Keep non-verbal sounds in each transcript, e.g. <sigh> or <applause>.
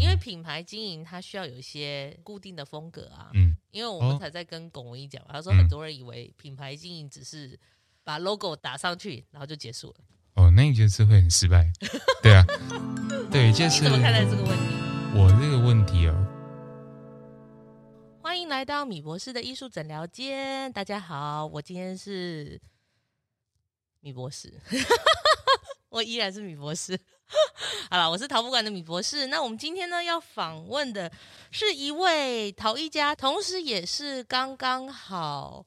因为品牌经营它需要有一些固定的风格啊。嗯，因为我们才在跟龚文一讲，他说很多人以为品牌经营只是把 logo 打上去，然后就结束了。哦，那个就是会很失败。<laughs> 对啊，对，就是。你怎么看待这个问题？我这个问题哦，欢迎来到米博士的艺术诊疗间。大家好，我今天是米博士，<laughs> 我依然是米博士。<laughs> 好了，我是陶博馆的米博士。那我们今天呢，要访问的是一位陶艺家，同时也是刚刚好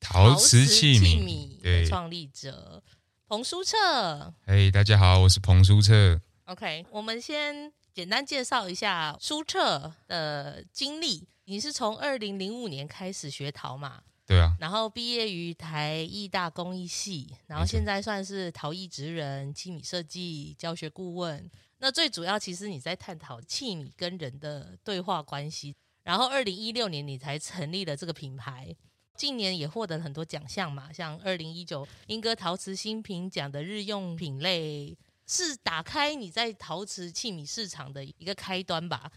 陶瓷器皿的创立者彭书彻。嘿，大家好，我是彭书彻。OK，我们先简单介绍一下书彻的经历。你是从二零零五年开始学陶嘛？对啊，然后毕业于台艺大工艺系，然后现在算是陶艺职人、器皿设计教学顾问。那最主要，其实你在探讨器皿跟人的对话关系。然后二零一六年你才成立了这个品牌，近年也获得很多奖项嘛，像二零一九英歌陶瓷新品奖的日用品类，是打开你在陶瓷器皿市场的一个开端吧。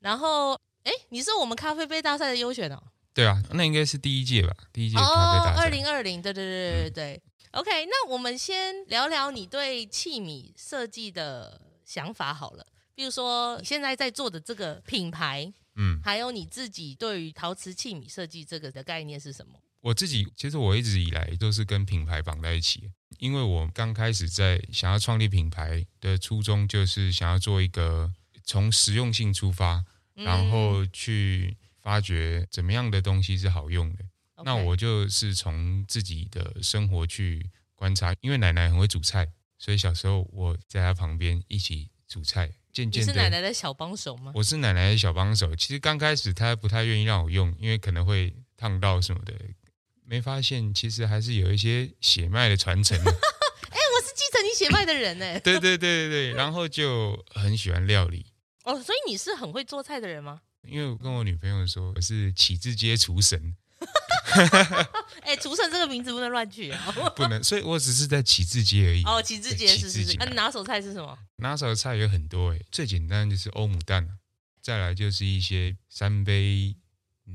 然后，哎，你是我们咖啡杯大赛的优选哦。对啊，那应该是第一届吧？第一届咖啡大赛。二零二零，对对对对对、嗯、OK，那我们先聊聊你对器皿设计的想法好了。比如说，你现在在做的这个品牌，嗯，还有你自己对于陶瓷器皿设计这个的概念是什么？我自己其实我一直以来都是跟品牌绑在一起，因为我刚开始在想要创立品牌的初衷，就是想要做一个从实用性出发，然后去。发觉怎么样的东西是好用的那我就是从自己的生活去观察。因为奶奶很会煮菜，所以小时候我在她旁边一起煮菜。渐渐的，你是奶奶的小帮手吗？我是奶奶的小帮手。其实刚开始她不太愿意让我用，因为可能会烫到什么的。没发现其实还是有一些血脉的传承。<laughs> 哎、欸，我是继承你血脉的人哎。<laughs> 对对对对对，然后就很喜欢料理。哦，所以你是很会做菜的人吗？因为我跟我女朋友说我是启智街厨神，<laughs> 哎，厨神这个名字不能乱取啊，<laughs> 不能，所以我只是在启智街而已。哦，启智街是是是，那你拿手菜是什么？拿手菜有很多哎，最简单就是欧姆蛋，再来就是一些三杯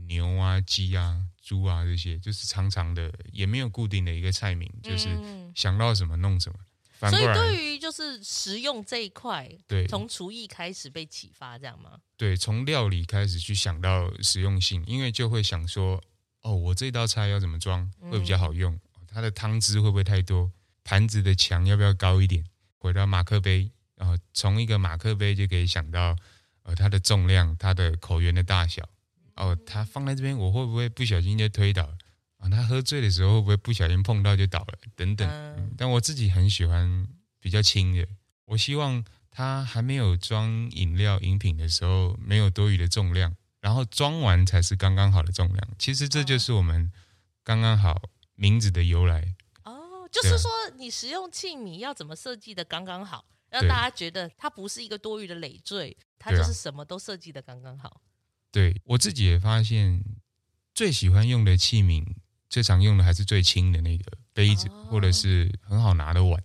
牛啊、鸡啊、猪啊这些，就是长长的，也没有固定的一个菜名，就是想到什么弄什么。所以对于就是实用这一块，对，从厨艺开始被启发，这样吗？对，从料理开始去想到实用性，因为就会想说，哦，我这道菜要怎么装会比较好用？嗯、它的汤汁会不会太多？盘子的墙要不要高一点？回到马克杯，然后从一个马克杯就可以想到，呃，它的重量、它的口圆的大小，哦，它放在这边，我会不会不小心就推倒？啊，他喝醉的时候会不会不小心碰到就倒了？等等。嗯，但我自己很喜欢比较轻的，我希望它还没有装饮料饮品的时候没有多余的重量，然后装完才是刚刚好的重量。其实这就是我们刚刚好名字的由来。哦，就是说你使用器皿要怎么设计的刚刚好，让大家觉得它不是一个多余的累赘，它就是什么都设计的刚刚好。对，我自己也发现最喜欢用的器皿。最常用的还是最轻的那个杯子，或者是很好拿的碗，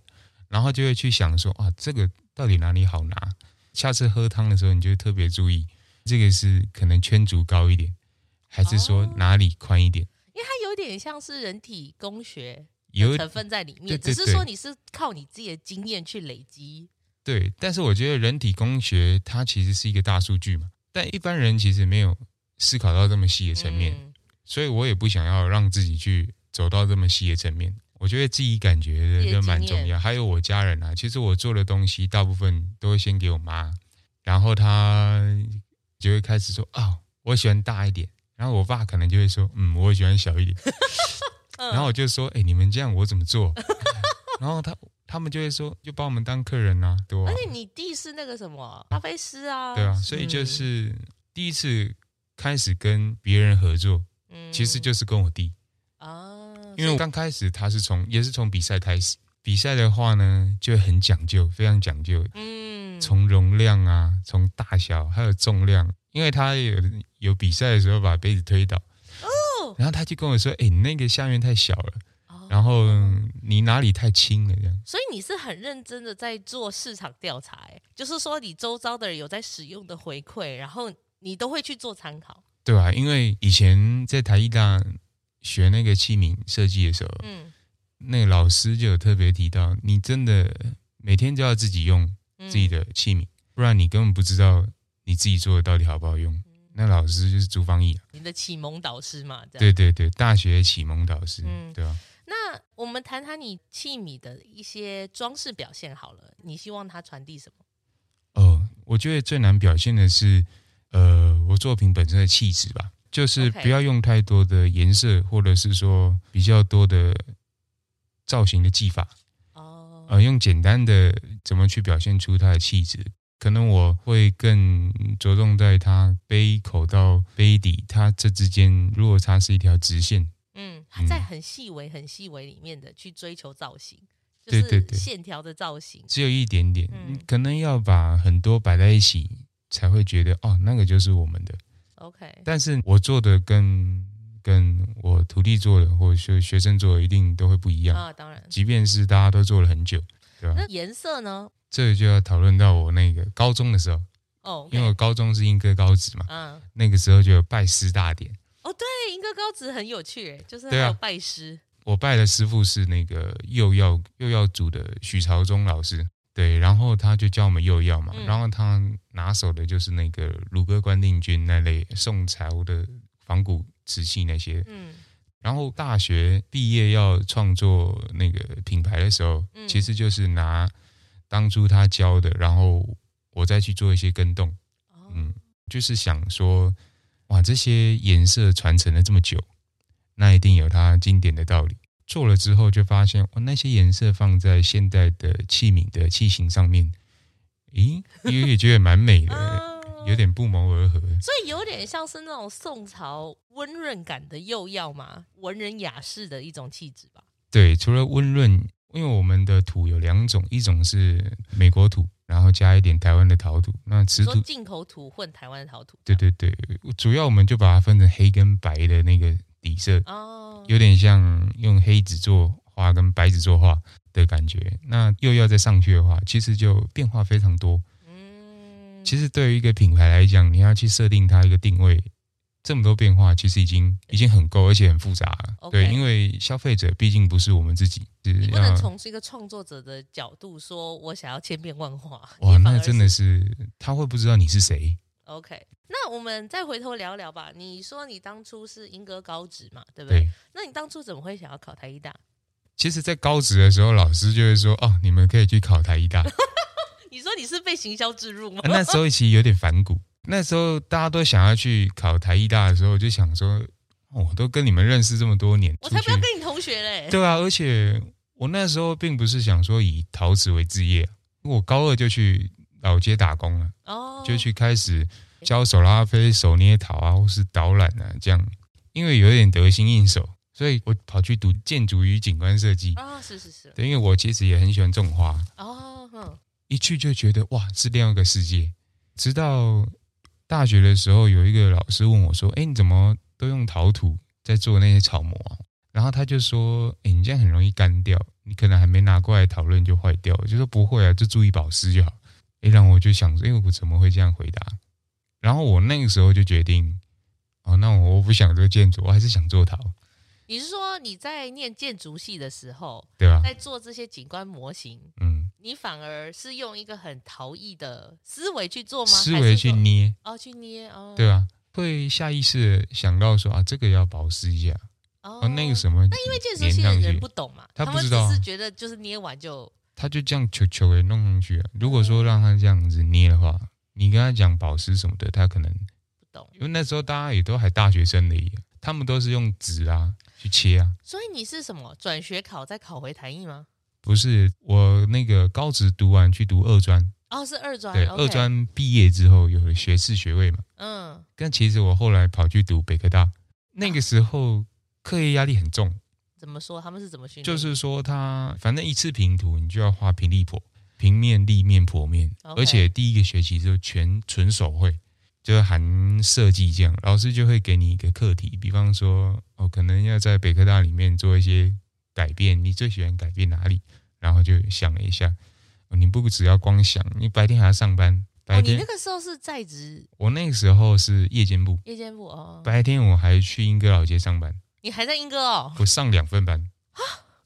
然后就会去想说啊，这个到底哪里好拿？下次喝汤的时候，你就特别注意，这个是可能圈足高一点，还是说哪里宽一点？因为它有点像是人体工学有成分在里面，只是说你是靠你自己的经验去累积。对，但是我觉得人体工学它其实是一个大数据嘛，但一般人其实没有思考到这么细的层面。嗯所以我也不想要让自己去走到这么细的层面，我觉得自己感觉的就蛮重要。还有我家人啊，其实我做的东西大部分都会先给我妈，然后她就会开始说啊、哦，我喜欢大一点。然后我爸可能就会说，嗯，我喜欢小一点。<laughs> 然后我就说，哎，你们这样我怎么做？<laughs> 然后他他们就会说，就把我们当客人啊，对吧？而且你弟是那个什么咖啡师啊，对啊，所以就是第一次开始跟别人合作。其实就是跟我弟。啊，因为我刚开始他是从也是从比赛开始，比赛的话呢就很讲究，非常讲究，嗯，从容量啊，从大小还有重量，因为他有有比赛的时候把杯子推倒，哦，然后他就跟我说，哎，你那个下面太小了，然后你哪里太轻了这样。所以你是很认真的在做市场调查，哎，就是说你周遭的人有在使用的回馈，然后你都会去做参考，对啊？因为以前在台艺大学那个器皿设计的时候，嗯，那个老师就有特别提到，你真的每天都要自己用自己的器皿，不然你根本不知道你自己做的到底好不好用。那老师就是朱芳义，你的启蒙导师嘛？对对对，大学启蒙导师，嗯，对吧？那我们谈谈你器皿的一些装饰表现好了，你希望它传递什么？哦，我觉得最难表现的是，呃，我作品本身的气质吧，就是不要用太多的颜色，或者是说比较多的造型的技法，哦，呃，用简单的怎么去表现出它的气质。可能我会更着重在它杯口到杯底，它这之间如果它是一条直线，嗯，它在很细微、很细微里面的去追求造型，对对对，线条的造型，只有一点点，嗯，可能要把很多摆在一起，才会觉得哦，那个就是我们的。OK，但是我做的跟跟我徒弟做的，或者学学生做的，一定都会不一样。啊。当然，即便是大家都做了很久，对吧？那颜色呢？这就要讨论到我那个高中的时候。哦，因为我高中是莺歌高职嘛，嗯，那个时候就有拜师大典。哦，对，莺歌高职很有趣，就是还有拜师，我拜的师傅是那个幼药幼药组的许朝忠老师，对，然后他就教我们釉药嘛，然后他拿手的就是那个鲁哥关定军那类宋朝的仿古瓷器那些，嗯，然后大学毕业要创作那个品牌的时候，其实就是拿。当初他教的，然后我再去做一些跟动，嗯，就是想说，哇，这些颜色传承了这么久，那一定有它经典的道理。做了之后就发现，哇，那些颜色放在现代的器皿的器型上面，咦，也也觉得蛮美的，<laughs> 有点不谋而合。所以有点像是那种宋朝温润感的釉药嘛，文人雅士的一种气质吧。对，除了温润。因为我们的土有两种，一种是美国土，然后加一点台湾的陶土。那瓷土进口土混台湾的陶土。对对对，主要我们就把它分成黑跟白的那个底色，哦，有点像用黑纸做画跟白纸作画的感觉。那又要再上去的话，其实就变化非常多。嗯，其实对于一个品牌来讲，你要去设定它一个定位。这么多变化，其实已经已经很够，而且很复杂了。Okay. 对，因为消费者毕竟不是我们自己，你不能从一个创作者的角度说，我想要千变万化。哇，那真的是他会不知道你是谁。OK，那我们再回头聊聊吧。你说你当初是英歌高职嘛，对不对？对。那你当初怎么会想要考台艺大？<laughs> 其实，在高职的时候，老师就会说：“哦，你们可以去考台艺大。<laughs> ”你说你是被行销置入吗？那时候其实有点反骨。那时候大家都想要去考台艺大的时候，就想说，我、哦、都跟你们认识这么多年，我才不要跟你同学嘞。对啊，而且我那时候并不是想说以陶瓷为职业，我高二就去老街打工了，哦，就去开始教手拉坯、手捏陶啊，或是导览啊，这样。因为有点得心应手，所以我跑去读建筑与景观设计啊、哦，是是是。对，因为我其实也很喜欢种花哦，哼，一去就觉得哇，是另外一个世界，直到。大学的时候，有一个老师问我说：“哎，你怎么都用陶土在做那些草模啊？”然后他就说：“哎，你这样很容易干掉，你可能还没拿过来讨论就坏掉。”就说不会啊，就注意保湿就好。哎，然后我就想说：“哎，我怎么会这样回答？”然后我那个时候就决定：“哦，那我不想做建筑，我还是想做陶。”你是说你在念建筑系的时候，对吧？在做这些景观模型，嗯，你反而是用一个很陶艺的思维去做吗？思维去捏哦，去捏哦，对吧？会下意识想到说啊，这个要保湿一下哦，那个什么？那因为建筑系的人不懂嘛，他不知道，只是觉得就是捏完就，他就这样球球给弄上去了。如果说让他这样子捏的话，你跟他讲保湿什么的，他可能不懂，因为那时候大家也都还大学生的，他们都是用纸啊。去切啊！所以你是什么转学考再考回台艺吗？不是，我那个高职读完去读二专。哦，是二专。对、二专毕业之后有了学士学位嘛。嗯。但其实我后来跑去读北科大，那个时候课业压力很重。怎么说？他们是怎么训练？就是说，他反正一次平图，你就要画平立坡、平面、立面、剖面，okay、而且第一个学期就全纯手绘。就含设计这样，老师就会给你一个课题，比方说，哦，可能要在北科大里面做一些改变，你最喜欢改变哪里？然后就想了一下，你不只要光想，你白天还要上班。白天、哦、你那个时候是在职？我那个时候是夜间部。夜间部哦。白天我还去英歌老街上班。你还在英歌哦？我上两份班。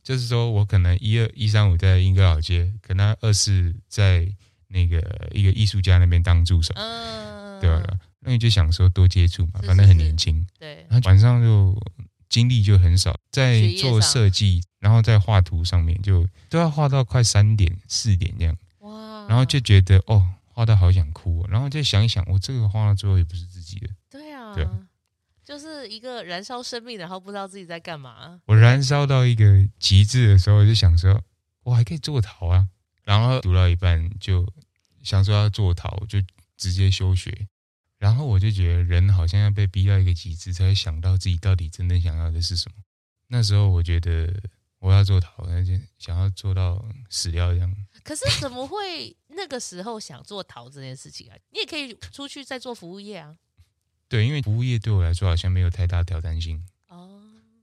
就是说我可能一二一三五在英歌老街，可能二四在那个一个艺术家那边当助手。嗯。对吧？那你就想说多接触嘛，反正很年轻。对。然后晚上就精力就很少，在做设计，然后在画图上面就都要画到快三点四点这样。哇。然后就觉得哦。画到好想哭，然后再想一想，我这个画到最后也不是自己的。对啊，对，就是一个燃烧生命，然后不知道自己在干嘛。我燃烧到一个极致的时候，就想说，我还可以做陶啊。然后读到一半，就想说要做陶，就直接休学。然后我就觉得，人好像要被逼到一个极致，才会想到自己到底真正想要的是什么。那时候我觉得。我要做陶，那就想要做到死掉这样。可是怎么会那个时候想做陶这件事情啊？你也可以出去再做服务业啊。对，因为服务业对我来说好像没有太大挑战性。哦。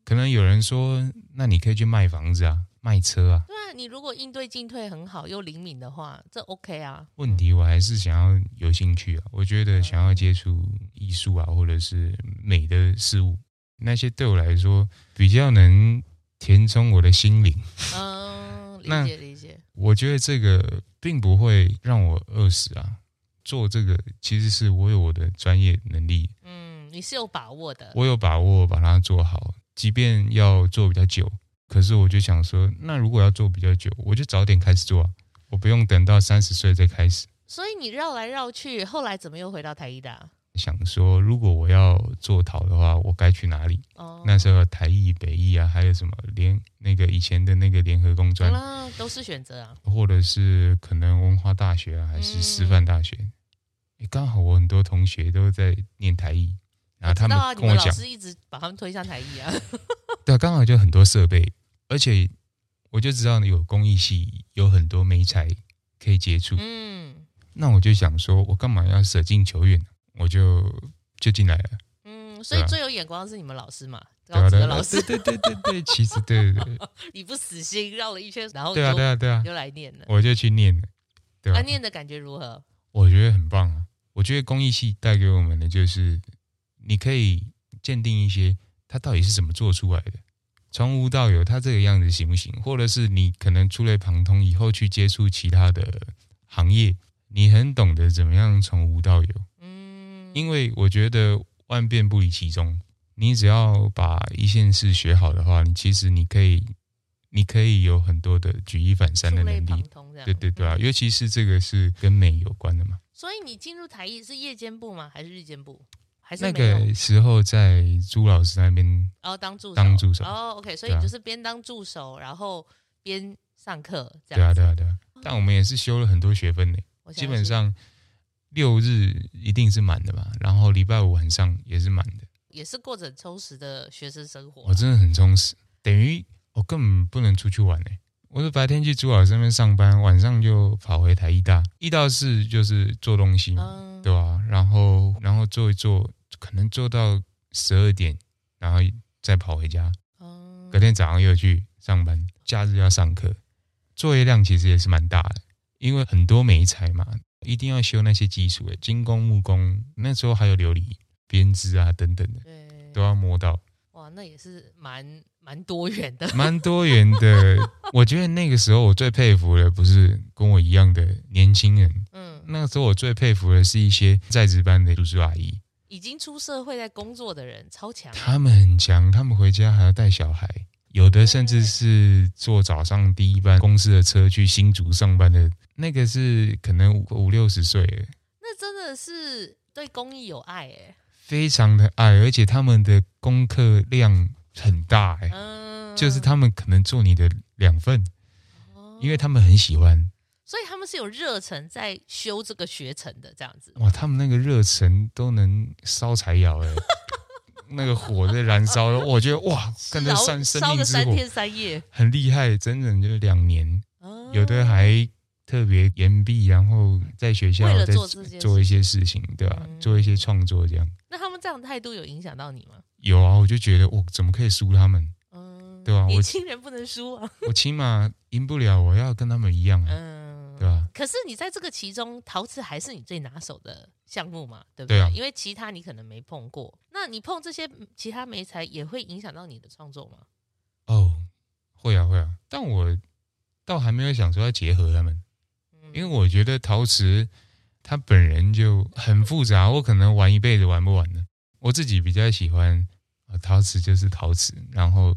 可能有人说，那你可以去卖房子啊，卖车啊。对啊，你如果应对进退很好又灵敏的话，这 OK 啊。问题我还是想要有兴趣啊。我觉得想要接触艺术啊，或者是美的事物，那些对我来说比较能。填充我的心灵，嗯，<laughs> 理解理解。我觉得这个并不会让我饿死啊。做这个其实是我有我的专业能力，嗯，你是有把握的。我有把握把它做好，即便要做比较久，可是我就想说，那如果要做比较久，我就早点开始做啊，我不用等到三十岁再开始。所以你绕来绕去，后来怎么又回到台医大？想说，如果我要做陶的话，我该去哪里？哦，那时候台艺、北艺啊，还有什么联那个以前的那个联合工专，都是选择啊。或者是可能文化大学啊，还是师范大学？嗯、刚好我很多同学都在念台艺，然后他们跟我讲，老师一直把他们推向台艺啊。<laughs> 对，刚好就很多设备，而且我就知道有工艺系，有很多媒材可以接触。嗯，那我就想说，我干嘛要舍近求远呢？我就就进来了，嗯，所以最有眼光的是你们老师嘛，高职的老师，对对对对，其实对对对，<laughs> 你不死心绕了一圈，然后对啊对啊对啊，又来念了，我就去念了，对吧？啊，念的感觉如何？我觉得很棒啊！我觉得公益系带给我们的就是，你可以鉴定一些它到底是怎么做出来的，从无到有，它这个样子行不行？或者是你可能触类旁通，以后去接触其他的行业，你很懂得怎么样从无到有。因为我觉得万变不离其宗，你只要把一件事学好的话，你其实你可以，你可以有很多的举一反三的能力。对对对啊，嗯、尤其是这个是跟美有关的嘛。所以你进入台艺是夜间部吗？还是日间部？还是那个时候在朱老师那边哦，当助手当助手哦，OK，所以你就是边当助手，然后边上课这样。对啊对啊对啊，但我们也是修了很多学分的，基本上。六日一定是满的吧，然后礼拜五晚上也是满的，也是过着很充实的学生生活。我真的很充实，等于我根本不能出去玩呢。我是白天去朱老师那边上班，晚上就跑回台艺大，一到四就是做东西嘛，嗯、对吧、啊？然后然后做一做，可能做到十二点，然后再跑回家。嗯、隔天早上又去上班，假日要上课，作业量其实也是蛮大的，因为很多美材嘛。一定要修那些基础的金工木工，那时候还有琉璃编织啊等等的，对都要摸到。哇，那也是蛮蛮多元的，<laughs> 蛮多元的。我觉得那个时候我最佩服的不是跟我一样的年轻人，嗯，那个时候我最佩服的是一些在职班的叔叔阿姨，已经出社会在工作的人，超强。他们很强，他们回家还要带小孩，有的甚至是坐早上第一班公司的车去新竹上班的。那个是可能五五六十岁，那真的是对公益有爱哎，非常的爱，而且他们的功课量很大哎，嗯，就是他们可能做你的两份，哦，因为他们很喜欢，所以他们是有热忱在修这个学程的这样子。哇，他们那个热忱都能烧柴窑哎，<laughs> 那个火在燃烧，我觉得哇，<laughs> 跟着三生命之火，烧个三天三夜，很厉害，整整就两年，哦，有的还。特别严毕，然后在学校在做，做一些事情，对吧、啊？嗯、做一些创作，这样。那他们这样的态度有影响到你吗？有啊，我就觉得我怎么可以输他们？嗯，对吧？年轻人不能输啊！<laughs> 我起码赢不了，我要跟他们一样啊，嗯，对吧？可是你在这个其中，陶瓷还是你最拿手的项目嘛，对不对？对啊，因为其他你可能没碰过，那你碰这些其他媒材也会影响到你的创作吗？哦，会啊会啊，但我倒还没有想说要结合他们，因为我觉得陶瓷它本人就很复杂，我可能玩一辈子玩不完的。我自己比较喜欢陶瓷就是陶瓷，然后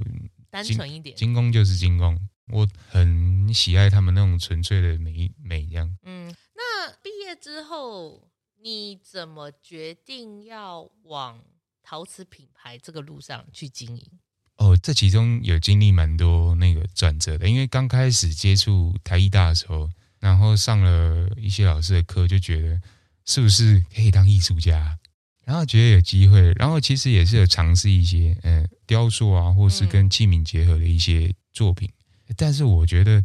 单纯一点，精工就是精工，我很喜爱他们那种纯粹的美美这样。嗯，那毕业之后你怎么决定要往陶瓷品牌这个路上去经营？哦，这其中有经历蛮多那个转折的，因为刚开始接触台艺大的时候，然后上了一些老师的课，就觉得是不是可以当艺术家，然后觉得有机会，然后其实也是有尝试一些呃雕塑啊，或是跟器皿结合的一些作品，嗯、但是我觉得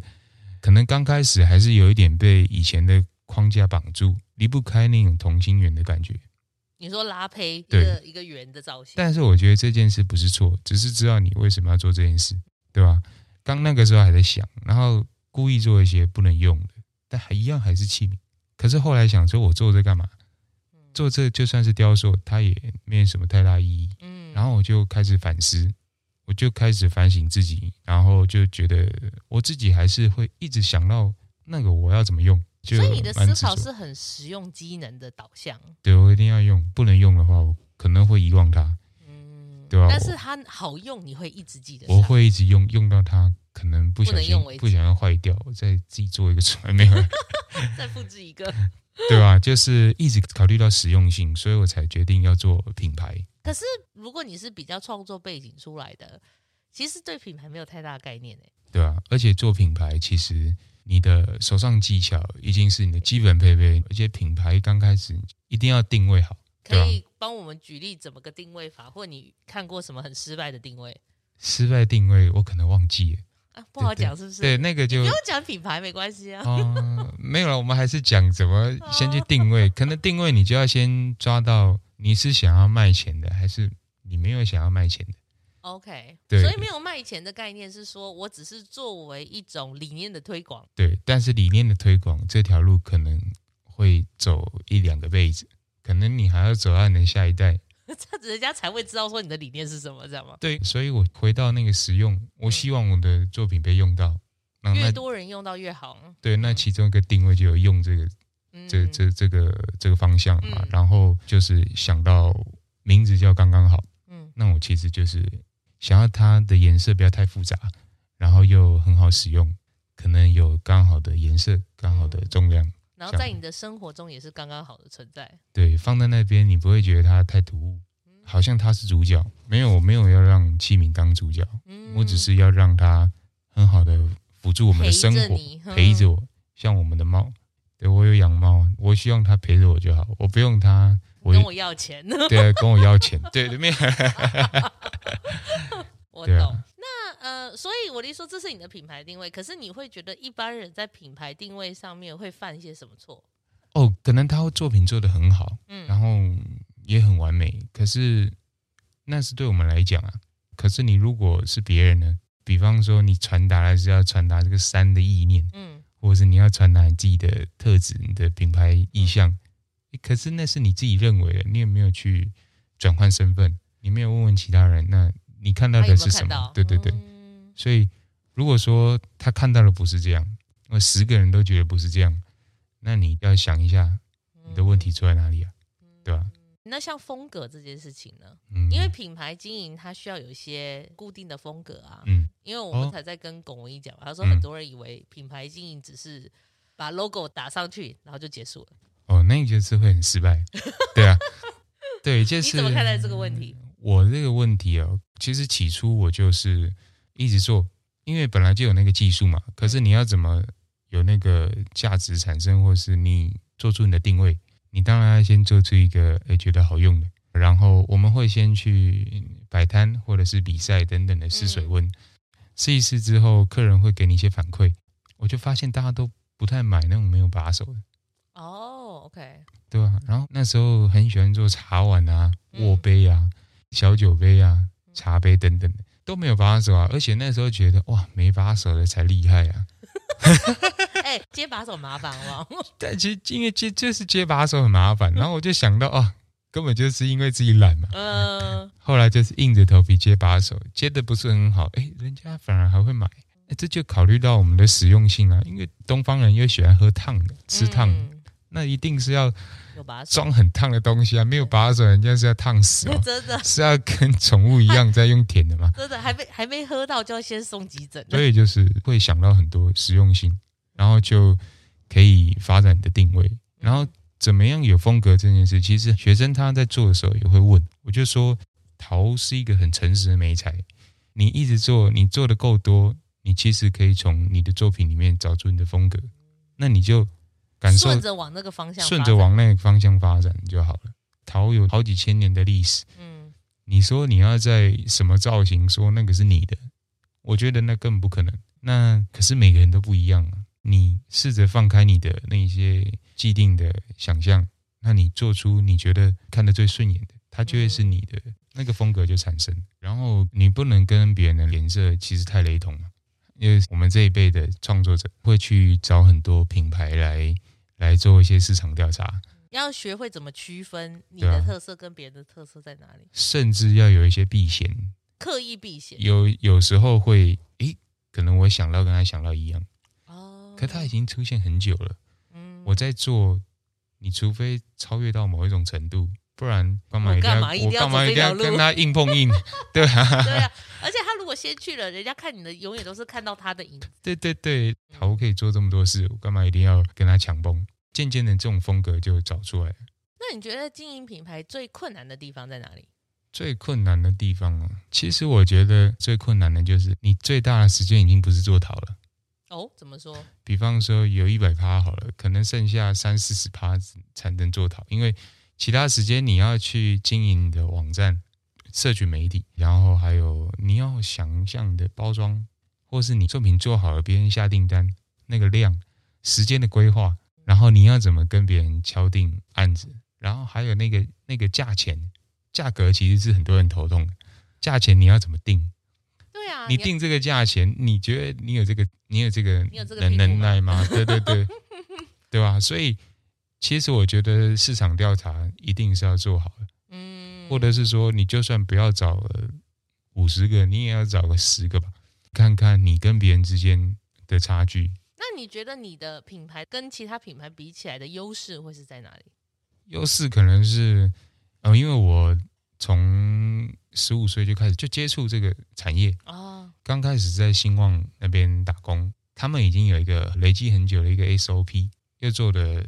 可能刚开始还是有一点被以前的框架绑住，离不开那种同心圆的感觉。你说拉胚一个对一个圆的造型，但是我觉得这件事不是错，只是知道你为什么要做这件事，对吧？刚那个时候还在想，然后故意做一些不能用的，但还一样还是器皿。可是后来想说，我做这干嘛？做这就算是雕塑，它也没有什么太大意义。嗯，然后我就开始反思，我就开始反省自己，然后就觉得我自己还是会一直想到那个我要怎么用。所以你的思考是很实用机能的导向。对，我一定要用，不能用的话，我可能会遗忘它。嗯，对吧？但是它好用，你会一直记得。我会一直用，用到它可能不小心不想要坏掉，我再自己做一个出来，没有？<laughs> 再复制一个，<laughs> 对吧？就是一直考虑到实用性，所以我才决定要做品牌。可是如果你是比较创作背景出来的，其实对品牌没有太大的概念诶。对啊，而且做品牌其实。你的手上技巧已经是你的基本配备，而且品牌刚开始一定要定位好。可以帮我们举例怎么个定位法，或你看过什么很失败的定位？失败定位我可能忘记了啊，不好讲是不是？对，那个就不用讲品牌没关系啊。哦，没有了，我们还是讲怎么先去定位。可能定位你就要先抓到你是想要卖钱的，还是你没有想要卖钱的。OK，对，所以没有卖钱的概念是说，我只是作为一种理念的推广。对，但是理念的推广这条路可能会走一两个辈子，可能你还要走到你的下一代，<laughs> 这样子人家才会知道说你的理念是什么，知道吗？对，所以我回到那个实用，我希望我的作品被用到，嗯、越多人用到越好。对，那其中一个定位就有用这个，嗯、这这这个这个方向嘛，嗯、然后就是想到名字叫刚刚好，嗯，那我其实就是。想要它的颜色不要太复杂，然后又很好使用，可能有刚好的颜色、刚好的重量，然后在你的生活中也是刚刚好的存在。对，放在那边你不会觉得它太突兀，好像它是主角。没有，我没有要让器皿当主角，我只是要让它很好的辅助我们的生活，陪着我。像我们的猫，对，我有养猫，我希望它陪着我就好，我不用它。我跟我要钱，对啊，跟我要钱，<laughs> 对对面。<laughs> <laughs> 我懂。啊、那呃，所以我的意思说，这是你的品牌定位。可是你会觉得一般人在品牌定位上面会犯一些什么错？哦，可能他会作品做的很好，嗯，然后也很完美。可是那是对我们来讲啊。可是你如果是别人呢？比方说你传达的是要传达这个山的意念，嗯，或者是你要传达你自己的特质、你的品牌意向。嗯可是那是你自己认为的，你有没有去转换身份？你没有问问其他人，那你看到的是什么？对对对。嗯、所以如果说他看到的不是这样，那十个人都觉得不是这样，那你要想一下，你的问题出在哪里啊？嗯、对吧？那像风格这件事情呢？嗯，因为品牌经营它需要有一些固定的风格啊。嗯，因为我们才在跟龚文一讲，他说很多人以为品牌经营只是把 logo 打上去，然后就结束了。哦，那一就是会很失败，对啊，对，就是你怎么看待这个问题？我这个问题哦，其实起初我就是一直做，因为本来就有那个技术嘛。可是你要怎么有那个价值产生，或是你做出你的定位，你当然要先做出一个诶觉得好用的。然后我们会先去摆摊或者是比赛等等的试水温，试一试之后，客人会给你一些反馈，我就发现大家都不太买那种没有把手的。哦、oh，OK，对吧？然后那时候很喜欢做茶碗啊、握杯啊、小酒杯啊、茶杯等等的。都没有把手啊，而且那时候觉得哇，没把手的才厉害啊。<laughs> 哎、欸，接把手麻烦哦？<laughs> 但其实因为接就是接把手很麻烦，然后我就想到啊，根本就是因为自己懒嘛。嗯、呃。后来就是硬着头皮接把手，接的不是很好，哎，人家反而还会买，哎，这就考虑到我们的实用性啊。因为东方人又喜欢喝烫的，吃烫的，嗯、那一定是要装很烫的东西啊。没有把手，人家是要烫死哦。<laughs> 真的是要跟宠物一样在用舔的吗？真的还没还没喝到就要先送急诊。所以就是会想到很多实用性，然后就可以发展你的定位，然后怎么样有风格这件事，其实学生他在做的时候也会问，我就说。陶是一个很诚实的美材，你一直做，你做的够多，你其实可以从你的作品里面找出你的风格，那你就感受顺着往那个方向，顺着往那个方向发展就好了。陶有好几千年的历史，嗯，你说你要在什么造型说那个是你的，我觉得那根本不可能。那可是每个人都不一样啊，你试着放开你的那些既定的想象，那你做出你觉得看得最顺眼的。它就会是你的那个风格就产生，然后你不能跟别人的脸色其实太雷同了，因为我们这一辈的创作者会去找很多品牌来来做一些市场调查，要学会怎么区分你的特色跟别人的特色在哪里，甚至要有一些避嫌，刻意避嫌，有有时候会，诶，可能我想到跟他想到一样，哦，可他已经出现很久了，嗯，我在做，你除非超越到某一种程度。不然干嘛一定要？我干嘛一定要跟他硬碰硬？<laughs> 对啊，对啊。而且他如果先去了，人家看你的永远都是看到他的影。对对对，陶可以做这么多事，我干嘛一定要跟他抢崩？渐渐的，这种风格就找出来了。那你觉得经营品牌最困难的地方在哪里？最困难的地方啊，其实我觉得最困难的就是你最大的时间已经不是做陶了。哦，怎么说？比方说有一百趴好了，可能剩下三四十趴才能做陶，因为。其他时间你要去经营你的网站、社群媒体，然后还有你要想象的包装，或是你作品做好了，别人下订单那个量、时间的规划，然后你要怎么跟别人敲定案子，然后还有那个那个价钱、价格，其实是很多人头痛的。价钱你要怎么定？对啊，你定这个价钱，你觉得你有这个你有这个能能耐吗？对对对，<laughs> 对吧？所以。其实我觉得市场调查一定是要做好的，嗯，或者是说你就算不要找五十个，你也要找个十个吧，看看你跟别人之间的差距。那你觉得你的品牌跟其他品牌比起来的优势会是在哪里？优势可能是，呃，因为我从十五岁就开始就接触这个产业哦，刚开始在兴旺那边打工，他们已经有一个累积很久的一个 SOP，又做的。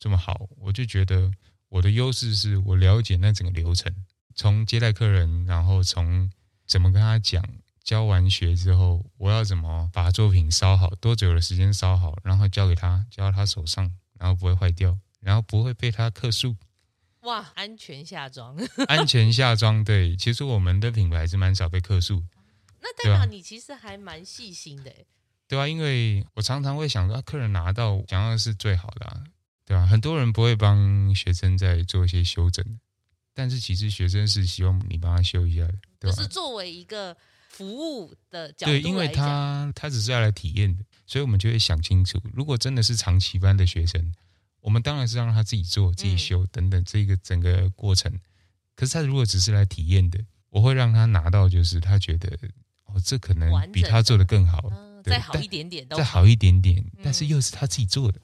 这么好，我就觉得我的优势是我了解那整个流程，从接待客人，然后从怎么跟他讲，教完学之后，我要怎么把作品烧好，多久的时间烧好，然后交给他，交到他手上，然后不会坏掉，然后不会被他客诉。哇，安全下装，<laughs> 安全下装，对，其实我们的品牌是蛮少被客诉。那代表你其实还蛮细心的，对啊，因为我常常会想说，客人拿到想要的是最好的啊。对啊，很多人不会帮学生在做一些修整，但是其实学生是希望你帮他修一下的，对吧？就是作为一个服务的角度，对，因为他他只是要来体验的，所以我们就会想清楚，如果真的是长期班的学生，我们当然是让他自己做、自己修等等这个整个过程。嗯、可是他如果只是来体验的，我会让他拿到，就是他觉得哦，这可能比他做的更好，嗯、再好一点点，再好一点点，但是又是他自己做的。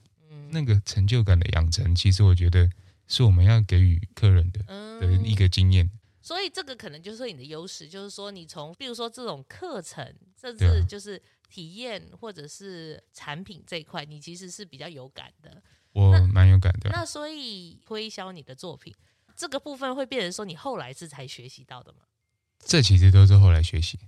那个成就感的养成，其实我觉得是我们要给予客人的的一个经验。所以这个可能就是你的优势，就是说你从，比如说这种课程，甚至就是体验或者是产品这一块，你其实是比较有感的。我蛮有感的。那所以推销你的作品这个部分，会变成说你后来是才学习到的吗？这其实都是后来学习。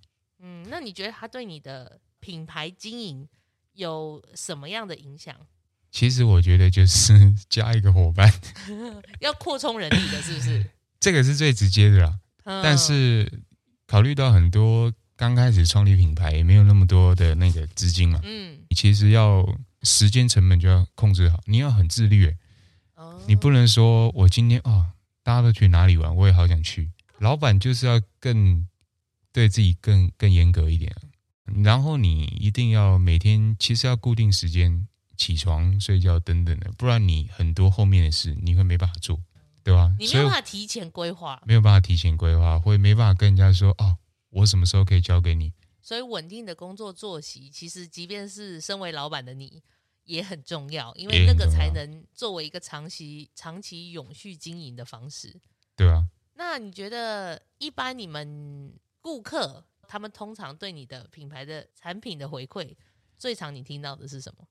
嗯，那你觉得它对你的品牌经营有什么样的影响？其实我觉得就是 <laughs> 加一个伙伴，<laughs> 要扩充人力的，是不是？<laughs> 这个是最直接的啦。嗯、但是考虑到很多刚开始创立品牌也没有那么多的那个资金嘛，嗯，你其实要时间成本就要控制好，你要很自律。哦，你不能说我今天哦，大家都去哪里玩，我也好想去。老板就是要更对自己更更严格一点。然后你一定要每天其实要固定时间起床、睡觉等等的，不然你很多后面的事你会没办法做，对吧？你没有办法提前规划，没有办法提前规划，会没办法跟人家说哦，我什么时候可以交给你。所以稳定的工作作息，其实即便是身为老板的你也很重要，因为那个才能作为一个长期、长期永续经营的方式，对啊。那你觉得一般你们顾客？他们通常对你的品牌的产品的回馈，最常你听到的是什么？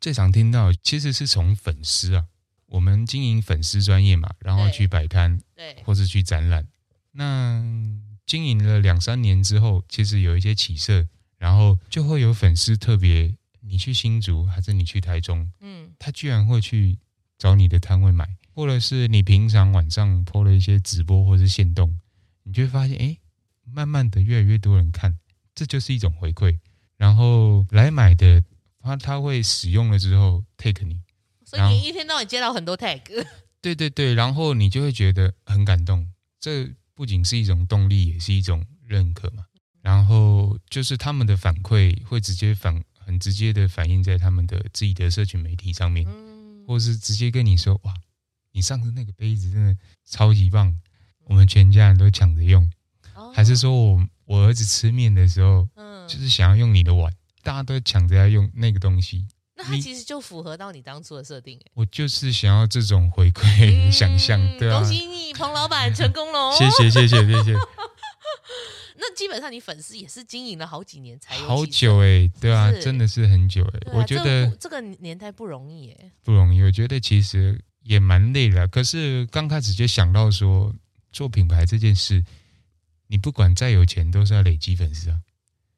最常听到其实是从粉丝啊，我们经营粉丝专业嘛，然后去摆摊，对，或是去展览。那经营了两三年之后，其实有一些起色，然后就会有粉丝特别，你去新竹还是你去台中，嗯，他居然会去找你的摊位买，或者是你平常晚上 po 了一些直播或是线动，你就会发现，哎。慢慢的，越来越多人看，这就是一种回馈。然后来买的，他他会使用了之后 take 你，所以你一天到晚接到很多 tag。<laughs> 对对对，然后你就会觉得很感动。这不仅是一种动力，也是一种认可嘛。然后就是他们的反馈会直接反很直接的反映在他们的自己的社群媒体上面，嗯、或是直接跟你说：“哇，你上次那个杯子真的超级棒，我们全家人都抢着用。”还是说我我儿子吃面的时候，嗯，就是想要用你的碗，大家都抢着要用那个东西。那它其实就符合到你当初的设定。我就是想要这种回馈、嗯、想象，对啊。恭喜你，彭老板成功了！<laughs> 谢谢谢谢谢谢。<laughs> 那基本上你粉丝也是经营了好几年才有好久哎、欸，对啊，真的是很久哎、欸。我觉得这个年代不容易哎、欸，不容易。我觉得其实也蛮累的，可是刚开始就想到说做品牌这件事。你不管再有钱，都是要累积粉丝啊。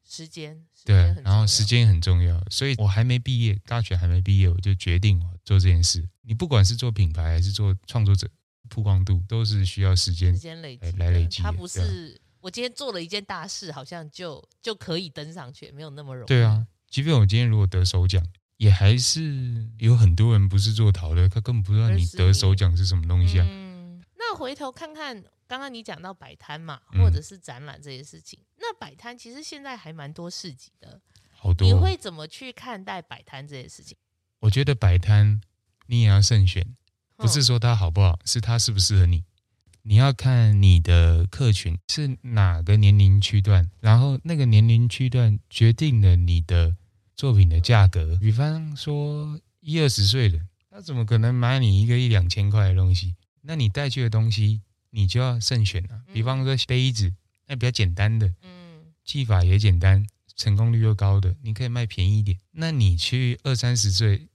时间，对，然后时间很重要，所以我还没毕业，大学还没毕业，我就决定做这件事。你不管是做品牌还是做创作者，曝光度都是需要时间，时间累积来累积。它不是我今天做了一件大事，好像就就可以登上去，没有那么容易。对啊，即便我今天如果得首奖，也还是有很多人不是做陶的，他根本不知道你得首奖是什么东西啊。嗯，那回头看看。刚刚你讲到摆摊嘛，或者是展览这些事情，嗯、那摆摊其实现在还蛮多市集的，好多。你会怎么去看待摆摊这些事情？我觉得摆摊你也要慎选，不是说它好不好，是它适不适合你。你要看你的客群是哪个年龄区段，然后那个年龄区段决定了你的作品的价格。比方说一二十岁的，他怎么可能买你一个一两千块的东西？那你带去的东西。你就要慎选了，比方说杯子，那比较简单的，嗯，技法也简单，成功率又高的，你可以卖便宜一点。那你去二三十岁，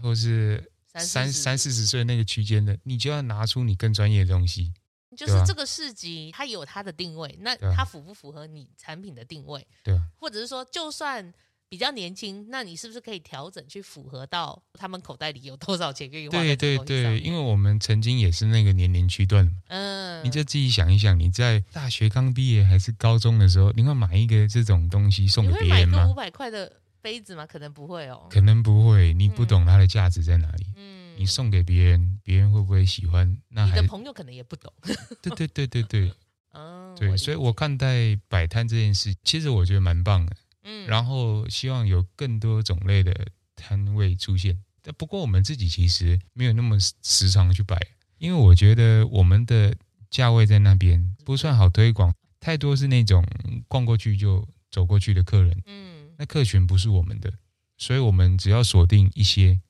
或是三三四十岁那个区间的，你就要拿出你更专业的东西。就是这个市集，它有它的定位，那它符不符合你产品的定位？对啊，或者是说，就算。比较年轻，那你是不是可以调整去符合到他们口袋里有多少钱可以花？对对对，因为我们曾经也是那个年龄区段。嗯，你就自己想一想，你在大学刚毕业还是高中的时候，你会买一个这种东西送给别人吗？五百块的杯子吗？可能不会哦。可能不会，你不懂它的价值在哪里。嗯，你送给别人，别人会不会喜欢？那你的朋友可能也不懂。对对对对对。嗯，对，<laughs> 所以我看待摆摊这件事，其实我觉得蛮棒的。嗯，然后希望有更多种类的摊位出现。但不过我们自己其实没有那么时常去摆，因为我觉得我们的价位在那边不算好推广。太多是那种逛过去就走过去的客人，嗯，那客群不是我们的，所以我们只要锁定一些，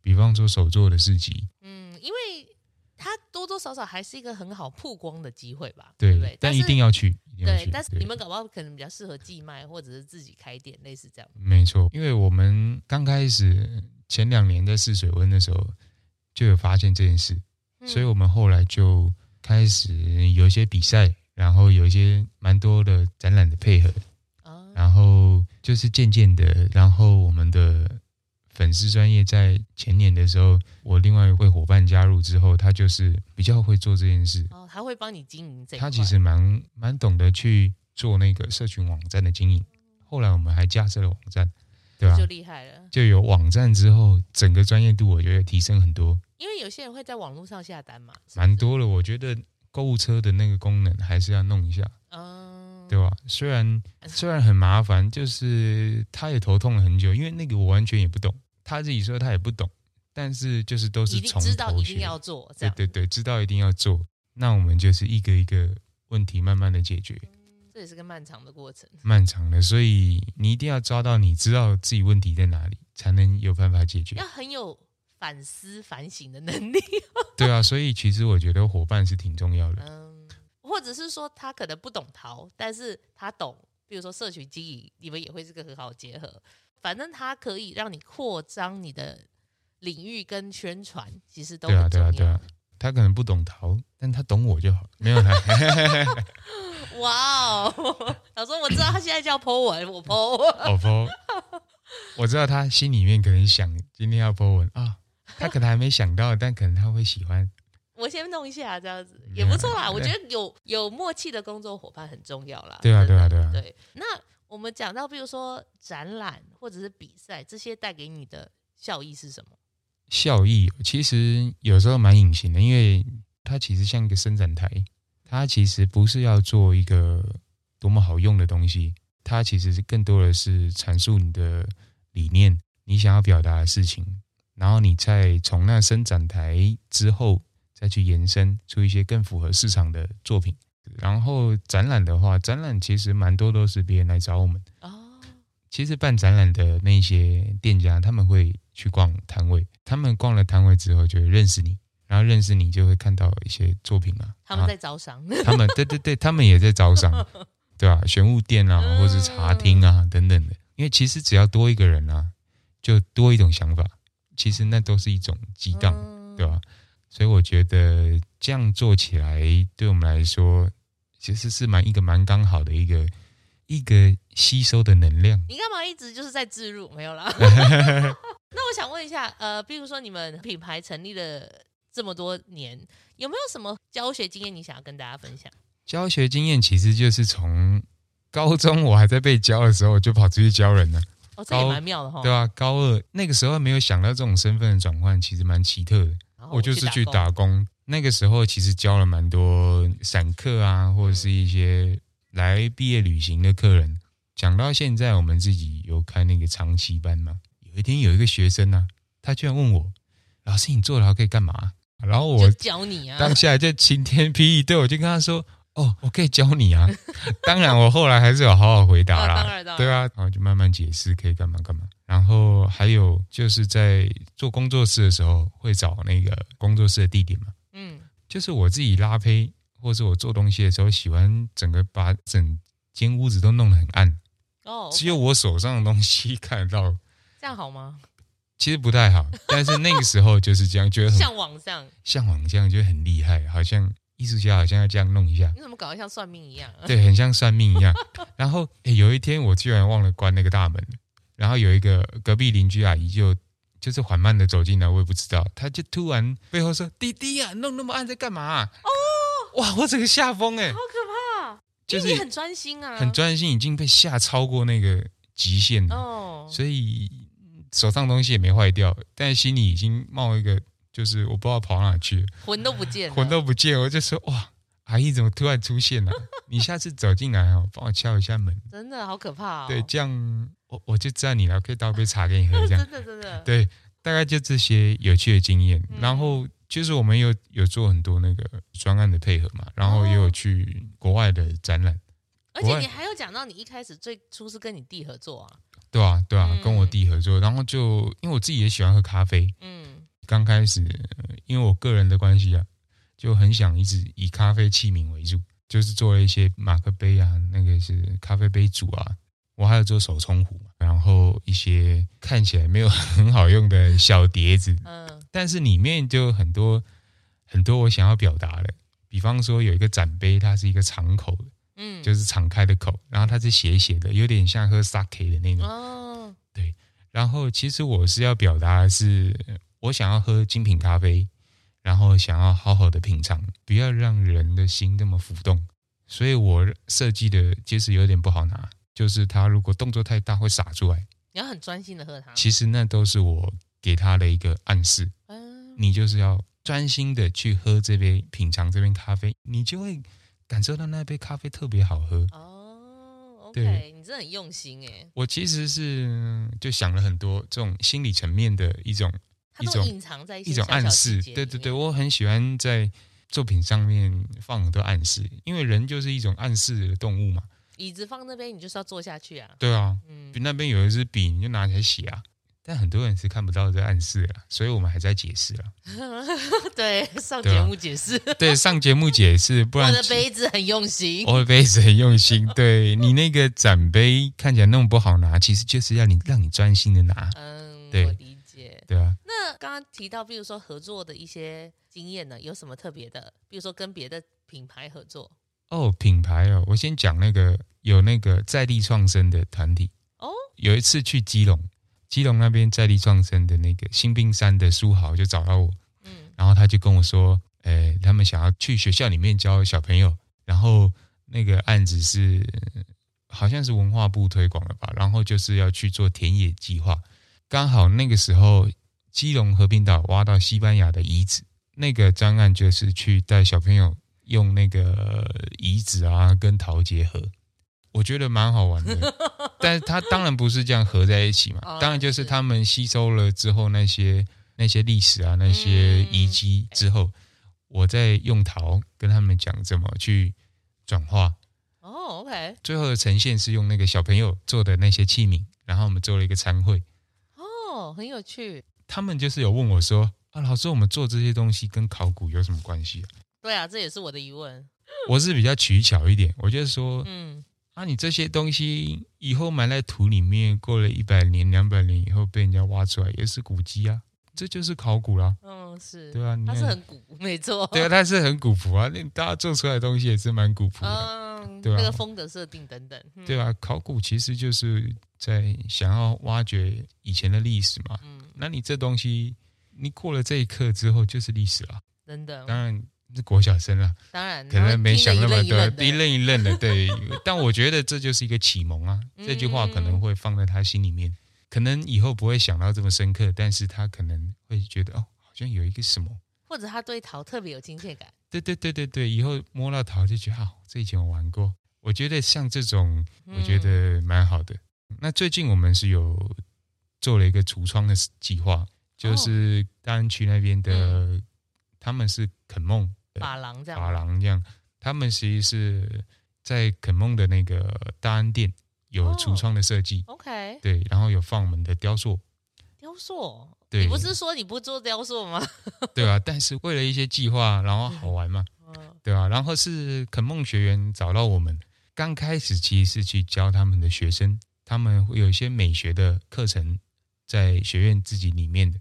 比方说手作的市集。它多多少少还是一个很好曝光的机会吧，对，对不对？但一定要去，对。但是你们搞不好可能比较适合寄卖，或者是自己开店，类似这样。没错，因为我们刚开始前两年在试水温的时候，就有发现这件事，嗯，所以我们后来就开始有一些比赛，然后有一些蛮多的展览的配合，哦，然后就是渐渐的，然后我们的。粉丝专业在前年的时候，我另外一位伙伴加入之后，他就是比较会做这件事。哦，他会帮你经营这一块。他其实蛮蛮懂得去做那个社群网站的经营。后来我们还架设了网站，对吧？就厉害了。就有网站之后，整个专业度我觉得提升很多。因为有些人会在网络上下单嘛。蛮多了，我觉得购物车的那个功能还是要弄一下。嗯。对吧？虽然虽然很麻烦，就是他也头痛了很久，因为那个我完全也不懂，他自己说他也不懂，但是就是都是从头学，知道一定要做，对对对，知道一定要做，那我们就是一个一个问题慢慢的解决，嗯，这也是个漫长的过程，漫长的，所以你一定要抓到你知道自己问题在哪里，才能有办法解决，要很有反思反省的能力，<laughs> 对啊，所以其实我觉得伙伴是挺重要的，嗯。或者是说他可能不懂陶，但是他懂，比如说社群经营，你们也会是个很好的结合。反正他可以让你扩张你的领域跟宣传，其实都很重。对啊，对啊，对啊。他可能不懂陶，但他懂我就好。没有他。<laughs> 哇哦！<laughs> 老说我知道他现在叫 Po 文，我 Po。我 Po。<laughs> 我知道他心里面可能想今天要 Po 文啊，他可能还没想到，但可能他会喜欢。我先弄一下，这样子也不错啦。我觉得有有默契的工作伙伴很重要啦。对啊，对啊，对啊。对，那我们讲到，比如说展览或者是比赛，这些带给你的效益是什么？效益其实有时候蛮隐形的，因为它其实像一个伸展台，它其实不是要做一个多么好用的东西，它其实是更多的是阐述你的理念，你想要表达的事情，然后你再从那伸展台之后。再去延伸出一些更符合市场的作品，然后展览的话，展览其实蛮多都是别人来找我们。哦，其实办展览的那些店家，他们会去逛摊位，他们逛了摊位之后就会认识你，然后认识你就会看到一些作品啊。他们在招商，他们对对对，他们也在招商，<laughs> 对吧？玄物店啊，或者茶厅啊等等的，因为其实只要多一个人啊，就多一种想法，其实那都是一种激荡，对吧？所以我觉得这样做起来，对我们来说，其实是蛮一个蛮刚好的一个一个吸收的能量。你干嘛一直就是在自入？没有啦。<laughs> 那我想问一下，呃，比如说你们品牌成立了这么多年，有没有什么教学经验你想要跟大家分享？教学经验其实就是从高中我还在被教的时候，就跑出去教人了。哦，这也蛮妙的哈。对啊，高二那个时候没有想到这种身份的转换，其实蛮奇特的。我就是去打工，那个时候其实教了蛮多散客啊，或者是一些来毕业旅行的客人。讲到现在，我们自己有开那个长期班嘛。有一天有一个学生呢、啊，他居然问我：“老师，你坐牢可以干嘛？”然后我教你啊，当下就晴天霹雳，对我就跟他说。哦，我可以教你啊！<laughs> 当然，我后来还是有好好回答啦。对啊，然后就慢慢解释可以干嘛干嘛。然后还有就是在做工作室的时候，会找那个工作室的地点嘛。嗯，就是我自己拉坯，或者是我做东西的时候，喜欢整个把整间屋子都弄得很暗。哦，只有我手上的东西看得到。这样好吗？其实不太好，但是那个时候就是这样，觉得 <laughs> 像网上，像网这样就很厉害，好像。艺术家好像要这样弄一下，你怎么搞得像算命一样？对，很像算命一样。<laughs> 然后有一天我居然忘了关那个大门，然后有一个隔壁邻居阿姨就就是缓慢的走进来，我也不知道，她就突然背后说：“弟弟呀、啊，弄那么暗在干嘛、啊？”哦，哇，我整个吓疯哎，好可怕！就是你很专心啊，很专心，已经被吓超过那个极限了。哦，所以手上东西也没坏掉，但心里已经冒一个。就是我不知道跑哪去，魂都不见，魂都不见。我就说哇，阿姨怎么突然出现了？<laughs> 你下次走进来哦，帮我敲一下门。真的好可怕哦。对，这样我我就知道你了，可以倒杯茶给你喝。<laughs> 这样真的真的。对，大概就这些有趣的经验。嗯、然后就是我们有有做很多那个专案的配合嘛，然后也有去国外的展览。而且你还有讲到你一开始最初是跟你弟合作啊？对啊对啊，跟我弟合作，然后就因为我自己也喜欢喝咖啡，嗯。刚开始，因为我个人的关系啊，就很想一直以咖啡器皿为主，就是做了一些马克杯啊，那个是咖啡杯组啊，我还有做手冲壶，然后一些看起来没有很好用的小碟子，嗯，但是里面就很多很多我想要表达的，比方说有一个展杯，它是一个敞口的，嗯，就是敞开的口，然后它是斜斜的，有点像喝 sake 的那种，哦，对，然后其实我是要表达的是。我想要喝精品咖啡，然后想要好好的品尝，不要让人的心那么浮动，所以我设计的其实有点不好拿，就是他如果动作太大会洒出来。你要很专心的喝它。其实那都是我给他的一个暗示。嗯，你就是要专心的去喝这杯，品尝这杯咖啡，你就会感受到那杯咖啡特别好喝。哦。OK，你真的很用心哎。我其实是就想了很多这种心理层面的一种一种隐藏在一,种暗示。对对对，我很喜欢在作品上面放很多暗示，因为人就是一种暗示的动物嘛。椅子放那边，你就是要坐下去啊。对啊，嗯，那边有一支笔，你就拿起来写啊。但很多人是看不到这暗示的，所以我们还在解释啊。<laughs> 对，上节目解释。对，上节目解释，不然我的杯子很用心，我的杯子很用心。对，<laughs> 你那个展杯看起来那么不好拿，其实就是要你让你专心的拿。嗯，对。对啊。那刚刚提到，比如说合作的一些经验呢，有什么特别的？比如说跟别的品牌合作。哦，品牌哦，我先讲那个有那个在地创生的团体哦。有一次去基隆。基隆那边在地创生的那个新兵山的书豪就找到我，嗯，然后他就跟我说，诶，他们想要去学校里面教小朋友，然后那个案子是好像是文化部推广的吧，然后就是要去做田野计划，刚好那个时候基隆和平岛挖到西班牙的遗址，那个专案就是去带小朋友用那个遗址啊跟陶结合。我觉得蛮好玩的，<laughs> 但是它当然不是这样合在一起嘛，当然就是他们吸收了之后那些那些历史啊那些遗迹之后，我再用陶跟他们讲怎么去转化。哦，OK，最后的呈现是用那个小朋友做的那些器皿，然后我们做了一个餐会。哦，很有趣。他们就是有问我说啊，老师，我们做这些东西跟考古有什么关系啊？对啊，这也是我的疑问。我是比较取巧一点，我就是说，嗯。啊，你这些东西以后埋在土里面，过了一百年、两百年以后被人家挖出来，也是古迹啊，这就是考古啦。嗯，是，对啊，它是很古，<laughs> 没错。对啊，它是很古朴啊，那大家做出来的东西也是蛮古朴的。嗯，对啊，那个风格设定等等。嗯、对啊，考古其实就是在想要挖掘以前的历史嘛。嗯，那你这东西，你过了这一刻之后，就是历史了。真的。当然。是国小生了，当然可能没想那么多，一愣一愣的。对，<laughs> 但我觉得这就是一个启蒙啊。这句话可能会放在他心里面，可能以后不会想到这么深刻，但是他可能会觉得哦，好像有一个什么，或者他对陶特别有亲切感。对对对对对，以后摸到陶就觉得好，这以前我玩过。我觉得像这种，我觉得蛮好的。那最近我们是有做了一个橱窗的计划，就是大安区那边的，他们是肯梦。珐琅这样，珐琅这样，他们其实是在肯梦的那个大安店有橱窗的设计。Oh, OK，对，然后有放我们的雕塑。雕塑？对，你不是说你不做雕塑吗？<laughs> 对啊，但是为了一些计划，然后好玩嘛，<laughs> 对啊，然后是肯梦学员找到我们，刚开始其实是去教他们的学生，他们会有一些美学的课程在学院自己里面的，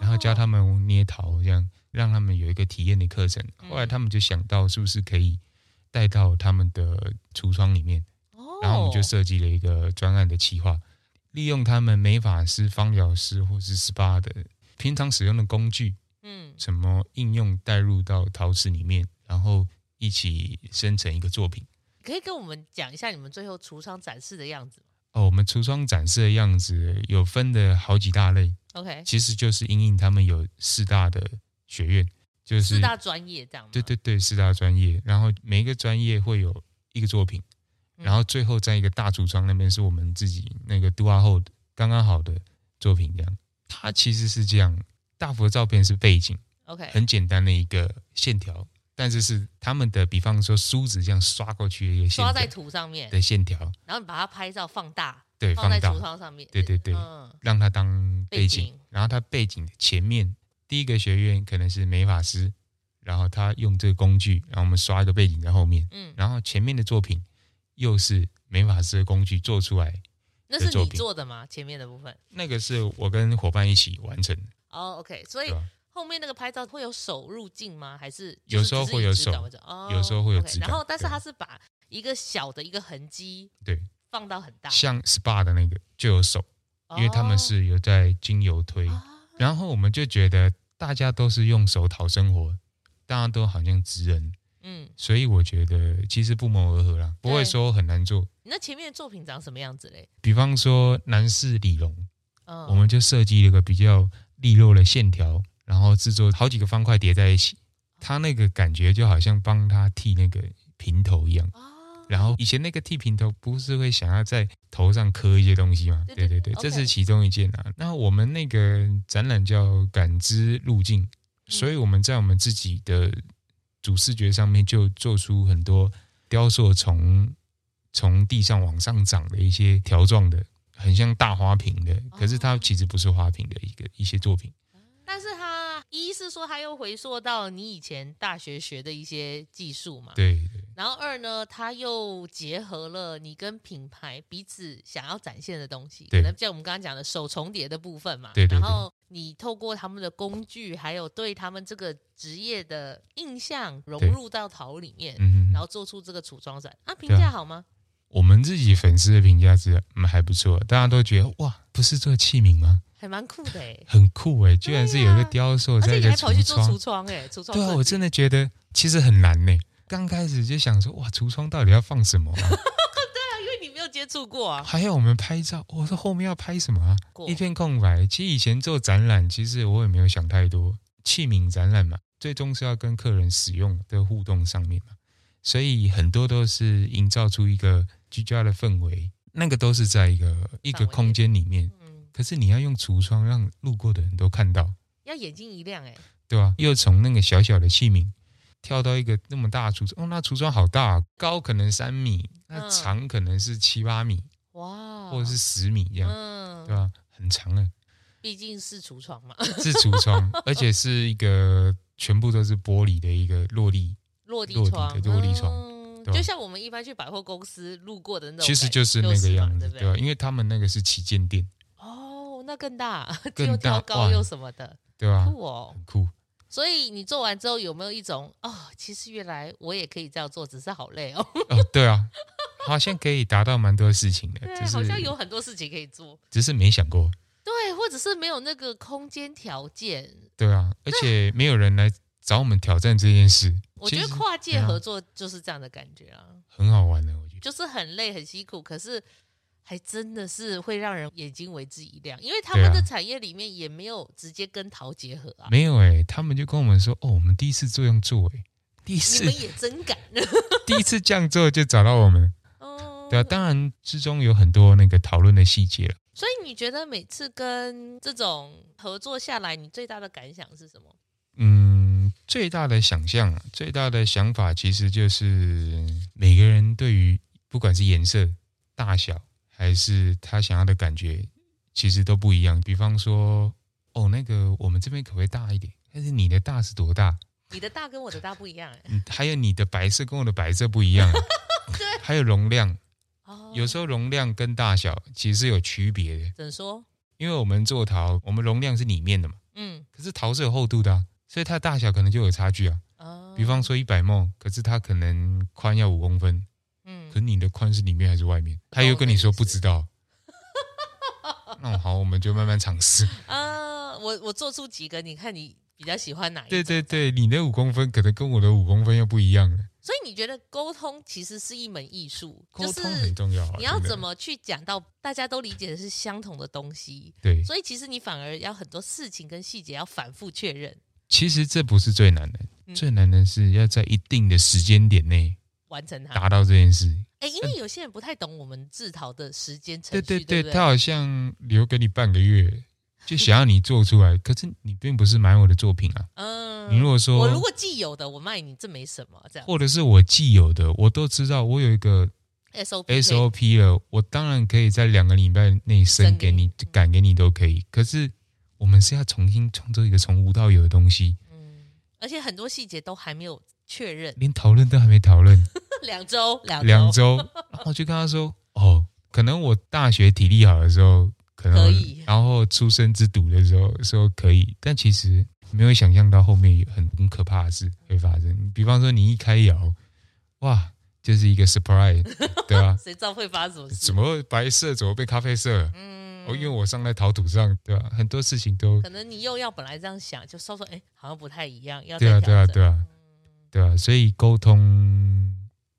然后教他们捏陶这样。让他们有一个体验的课程，后来他们就想到是不是可以带到他们的橱窗里面，然后我们就设计了一个专案的企划，利用他们美法师、芳疗师或是 SPA 的平常使用的工具，嗯，怎么应用带入到陶瓷里面，然后一起生成一个作品。可以跟我们讲一下你们最后橱窗展示的样子吗？哦，我们橱窗展示的样子有分的好几大类，OK，其实就是因应他们有四大的。学院就是四大专业这样，对对对，四大专业，然后每一个专业会有一个作品，然后最后在一个大橱窗那边是我们自己那个 do 后的刚刚好的作品这样。它其实是这样，大幅的照片是背景，OK，很简单的一个线条，但是是他们的，比方说梳子这样刷过去的一个线条，刷在图上面的线条，然后你把它拍照放大，对，放在橱窗上面，对对对，嗯，让它当背景，背景然后它背景的前面。第一个学院可能是美发师，然后他用这个工具，然后我们刷一个背景在后面，嗯，然后前面的作品又是美发师的工具做出来。那是你做的吗？前面的部分？那个是我跟伙伴一起完成的。哦，OK，所以后面那个拍照会有手入镜吗？还是有时候会有手？哦，有时候会有指。然后，但是他是把一个小的一个痕迹，对，放到很大，像 SPA 的那个就有手，因为他们是有在精油推。然后我们就觉得大家都是用手讨生活，大家都好像职人，嗯，所以我觉得其实不谋而合啦，不会说很难做。那前面的作品长什么样子嘞？比方说男士理容，我们就设计了一个比较利落的线条，然后制作好几个方块叠在一起，他那个感觉就好像帮他剃那个平头一样，然后以前那个剃平头不是会想要在头上刻一些东西吗？对对对.这是其中一件啊。那我们那个展览叫感知路径，所以我们在我们自己的主视觉上面就做出很多雕塑从从地上往上长的一些条状的，很像大花瓶的，可是它其实不是花瓶的一个一些作品。但是它一是说，它又回溯到你以前大学学的一些技术嘛？对对。然后二呢，它又结合了你跟品牌彼此想要展现的东西，可能像我们刚刚讲的手重叠的部分嘛。对对对。然后你透过他们的工具，还有对他们这个职业的印象融入到陶里面，然后做出这个橱窗展啊，评价好吗？我们自己粉丝的评价是嗯还不错，大家都觉得哇，不是做器皿吗？还蛮酷的哎，很酷哎，居然是有一个雕塑在一个橱窗，而且还跑去做橱窗哎，橱窗。对啊，我真的觉得其实很难呢。刚开始就想说哇，橱窗到底要放什么啊？<laughs> 对啊，因为你没有接触过啊。还有我们拍照，我说后面要拍什么啊？一片空白。其实以前做展览，其实我也没有想太多。器皿展览嘛，最终是要跟客人使用的互动上面嘛，所以很多都是营造出一个居家的氛围，那个都是在一个一个空间里面。可是你要用橱窗让路过的人都看到，要眼睛一亮哎，对吧？又从那个小小的器皿跳到一个那么大的橱窗，哦，那橱窗好大，高可能三米，那长可能是七八米，哇，或者是十米这样，嗯，对吧？很长哎，毕竟是橱窗嘛，是橱窗，<laughs> 而且是一个全部都是玻璃的一个落地落地窗，落地窗。就像我们一般去百货公司路过的那种，其实就是那个样子，对吧？因为他们那个是旗舰店。哦，那更大，<laughs> 又高又什么的，对吧？酷哦，很酷。所以你做完之后有没有一种哦，其实原来我也可以这样做，只是好累哦。哦，对啊，好像可以达到蛮多事情的，对，好像有很多事情可以做，只是没想过。对，或者是没有那个空间条件。对啊，而且没有人来找我们挑战这件事。我觉得跨界合作就是这样的感觉啊，很好玩的。我觉得就是很累很辛苦，可是还真的是会让人眼睛为之一亮，因为他们的产业里面也没有直接跟陶结合啊。没有哎、欸，他们就跟我们说，哦，我们第一次这样做哎、欸，第一次你们也真敢，<laughs> 第一次这样做就找到我们。<laughs> 哦，对啊，当然之中有很多那个讨论的细节了。所以你觉得每次跟这种合作下来，你最大的感想是什么？嗯，最大的想象，最大的想法，其实就是每个人对于不管是颜色、大小，还是他想要的感觉，其实都不一样。比方说，哦，那个我们这边可不可以大一点？但是你的大是多大？你的大跟我的大不一样哎。还有你的白色跟我的白色不一样。<laughs> 对。还有容量。哦。有时候容量跟大小其实是有区别的。怎么说？因为我们做陶，我们容量是里面的嘛。嗯。可是陶是有厚度的啊。所以它大小可能就有差距啊，比方说一百 ml，可是它可能宽要五公分，嗯，可是你的宽是里面还是外面？他又跟你说不知道，<laughs> 那好，我们就慢慢尝试。<laughs> 啊，我我做出几个，你看你比较喜欢哪一个？对对对，你的五公分可能跟我的五公分又不一样了。所以你觉得沟通其实是一门艺术，沟通很重要。你要怎么去讲到大家都理解的是相同的东西？对，所以其实你反而要很多事情跟细节要反复确认。其实这不是最难的，嗯、最难的是要在一定的时间点内完成它，达到这件事。哎，因为有些人不太懂我们制陶的时间程序，对对对，他好像留给你半个月，就想要你做出来，<laughs> 可是你并不是买我的作品啊。嗯，你如果说我如果既有的我卖你，这没什么这样，或者是我既有的我都知道，我有一个 SOP SOP 了，我当然可以在两个礼拜内生给你，赶给你都可以，可是。我们是要重新创作一个从无到有的东西，嗯，而且很多细节都还没有确认，连讨论都还没讨论，<laughs> 两周，两两周，然后就跟他说，哦，可能我大学体力好的时候可能可以，然后出生之犊的时候说可以，但其实没有想象到后面有很很可怕的事会发生，比方说你一开窑，哇，就是一个 surprise，对吧？<laughs> 谁知道会发生什么事？怎么会白色？怎么变咖啡色？嗯。哦，因为我上在陶土上，对吧？很多事情都可能你又要本来这样想，就稍稍哎，好像不太一样，要对啊，对啊，对啊，对啊，所以沟通